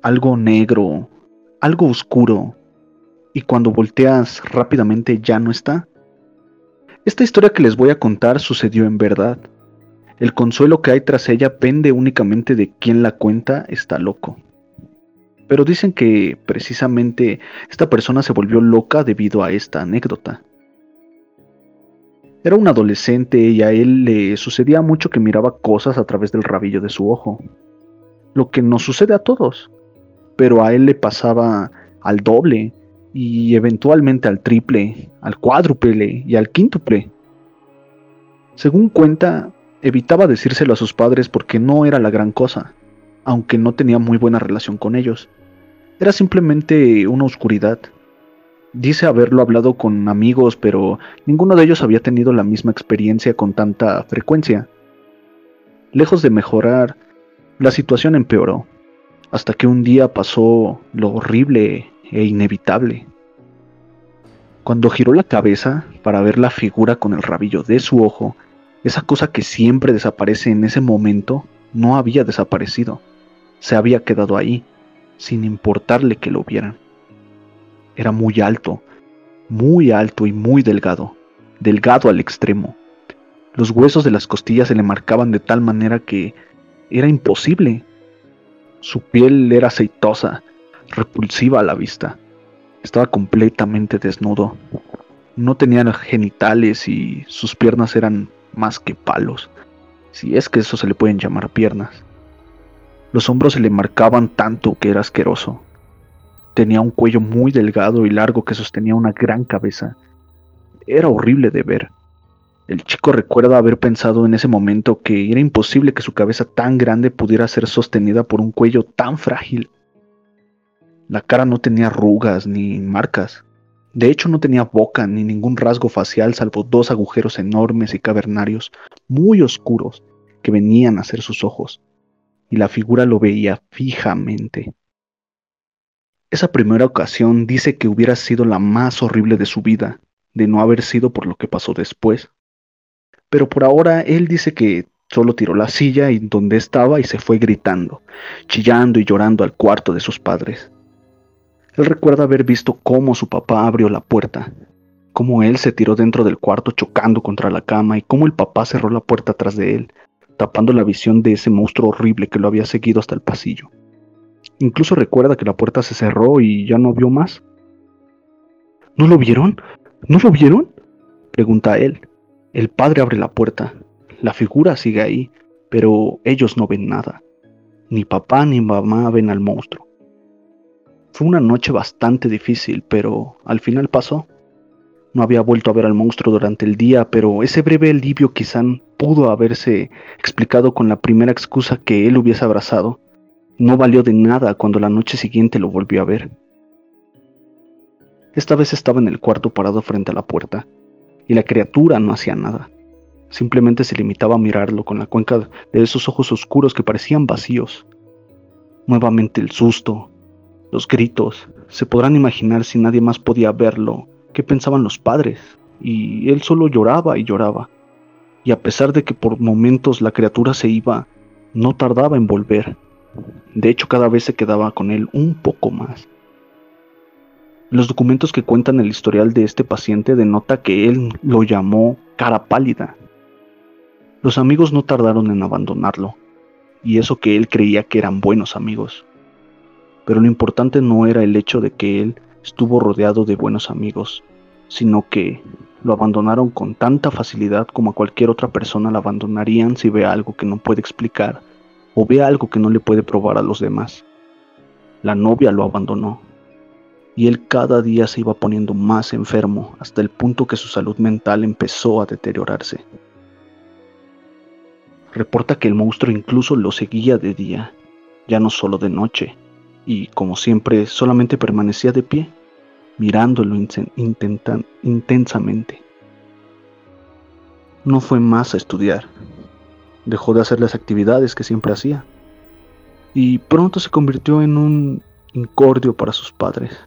algo negro, algo oscuro, y cuando volteas rápidamente ya no está. Esta historia que les voy a contar sucedió en verdad. El consuelo que hay tras ella pende únicamente de quien la cuenta está loco. Pero dicen que precisamente esta persona se volvió loca debido a esta anécdota. Era un adolescente y a él le sucedía mucho que miraba cosas a través del rabillo de su ojo. Lo que nos sucede a todos pero a él le pasaba al doble y eventualmente al triple, al cuádruple y al quíntuple. Según cuenta, Evitaba decírselo a sus padres porque no era la gran cosa, aunque no tenía muy buena relación con ellos. Era simplemente una oscuridad. Dice haberlo hablado con amigos, pero ninguno de ellos había tenido la misma experiencia con tanta frecuencia. Lejos de mejorar, la situación empeoró, hasta que un día pasó lo horrible e inevitable. Cuando giró la cabeza para ver la figura con el rabillo de su ojo, esa cosa que siempre desaparece en ese momento no había desaparecido. Se había quedado ahí, sin importarle que lo vieran. Era muy alto, muy alto y muy delgado, delgado al extremo. Los huesos de las costillas se le marcaban de tal manera que era imposible. Su piel era aceitosa, repulsiva a la vista. Estaba completamente desnudo. No tenía genitales y sus piernas eran más que palos, si es que eso se le pueden llamar piernas. Los hombros se le marcaban tanto que era asqueroso. Tenía un cuello muy delgado y largo que sostenía una gran cabeza. Era horrible de ver. El chico recuerda haber pensado en ese momento que era imposible que su cabeza tan grande pudiera ser sostenida por un cuello tan frágil. La cara no tenía arrugas ni marcas. De hecho, no tenía boca ni ningún rasgo facial salvo dos agujeros enormes y cavernarios, muy oscuros, que venían a ser sus ojos, y la figura lo veía fijamente. Esa primera ocasión dice que hubiera sido la más horrible de su vida, de no haber sido por lo que pasó después. Pero por ahora él dice que solo tiró la silla y donde estaba y se fue gritando, chillando y llorando al cuarto de sus padres. Él recuerda haber visto cómo su papá abrió la puerta, cómo él se tiró dentro del cuarto chocando contra la cama y cómo el papá cerró la puerta tras de él, tapando la visión de ese monstruo horrible que lo había seguido hasta el pasillo. Incluso recuerda que la puerta se cerró y ya no vio más. ¿No lo vieron? ¿No lo vieron? pregunta él. El padre abre la puerta. La figura sigue ahí, pero ellos no ven nada. Ni papá ni mamá ven al monstruo. Fue una noche bastante difícil, pero al final pasó. No había vuelto a ver al monstruo durante el día, pero ese breve alivio quizá pudo haberse explicado con la primera excusa que él hubiese abrazado. No valió de nada cuando la noche siguiente lo volvió a ver. Esta vez estaba en el cuarto parado frente a la puerta, y la criatura no hacía nada. Simplemente se limitaba a mirarlo con la cuenca de esos ojos oscuros que parecían vacíos. Nuevamente el susto, los gritos. Se podrán imaginar si nadie más podía verlo, qué pensaban los padres. Y él solo lloraba y lloraba. Y a pesar de que por momentos la criatura se iba, no tardaba en volver. De hecho, cada vez se quedaba con él un poco más. Los documentos que cuentan el historial de este paciente denota que él lo llamó cara pálida. Los amigos no tardaron en abandonarlo, y eso que él creía que eran buenos amigos pero lo importante no era el hecho de que él estuvo rodeado de buenos amigos, sino que lo abandonaron con tanta facilidad como a cualquier otra persona la abandonarían si ve algo que no puede explicar o ve algo que no le puede probar a los demás. La novia lo abandonó y él cada día se iba poniendo más enfermo hasta el punto que su salud mental empezó a deteriorarse. Reporta que el monstruo incluso lo seguía de día, ya no solo de noche, y como siempre solamente permanecía de pie, mirándolo intensamente. No fue más a estudiar, dejó de hacer las actividades que siempre hacía y pronto se convirtió en un incordio para sus padres,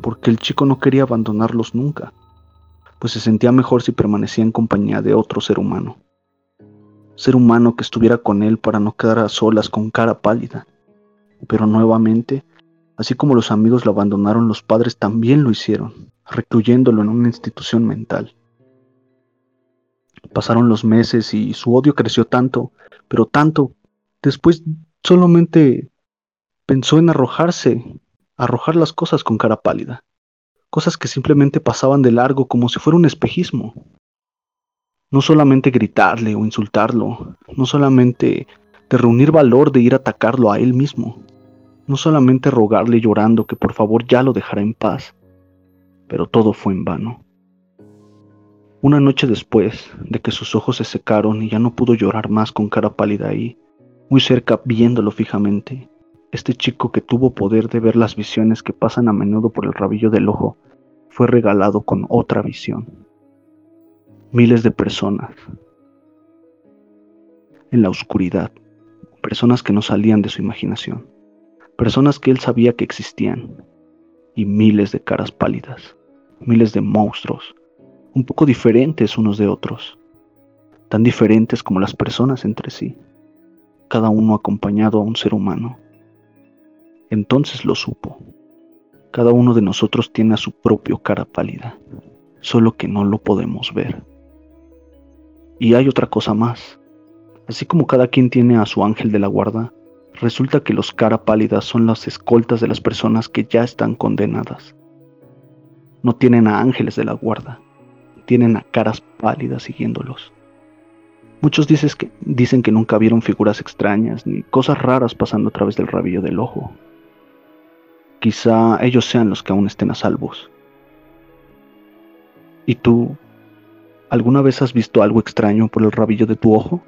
porque el chico no quería abandonarlos nunca, pues se sentía mejor si permanecía en compañía de otro ser humano. Ser humano que estuviera con él para no quedar a solas con cara pálida pero nuevamente, así como los amigos lo abandonaron, los padres también lo hicieron, recluyéndolo en una institución mental. Pasaron los meses y su odio creció tanto, pero tanto, después solamente pensó en arrojarse, arrojar las cosas con cara pálida, cosas que simplemente pasaban de largo como si fuera un espejismo. No solamente gritarle o insultarlo, no solamente de reunir valor de ir a atacarlo a él mismo. No solamente rogarle llorando que por favor ya lo dejara en paz, pero todo fue en vano. Una noche después de que sus ojos se secaron y ya no pudo llorar más con cara pálida ahí, muy cerca viéndolo fijamente, este chico que tuvo poder de ver las visiones que pasan a menudo por el rabillo del ojo, fue regalado con otra visión. Miles de personas en la oscuridad, personas que no salían de su imaginación, personas que él sabía que existían, y miles de caras pálidas, miles de monstruos, un poco diferentes unos de otros, tan diferentes como las personas entre sí, cada uno acompañado a un ser humano. Entonces lo supo. Cada uno de nosotros tiene a su propio cara pálida, solo que no lo podemos ver. Y hay otra cosa más. Así como cada quien tiene a su ángel de la guarda, resulta que los cara pálidas son las escoltas de las personas que ya están condenadas. No tienen a ángeles de la guarda, tienen a caras pálidas siguiéndolos. Muchos que, dicen que nunca vieron figuras extrañas ni cosas raras pasando a través del rabillo del ojo. Quizá ellos sean los que aún estén a salvos. ¿Y tú, alguna vez has visto algo extraño por el rabillo de tu ojo?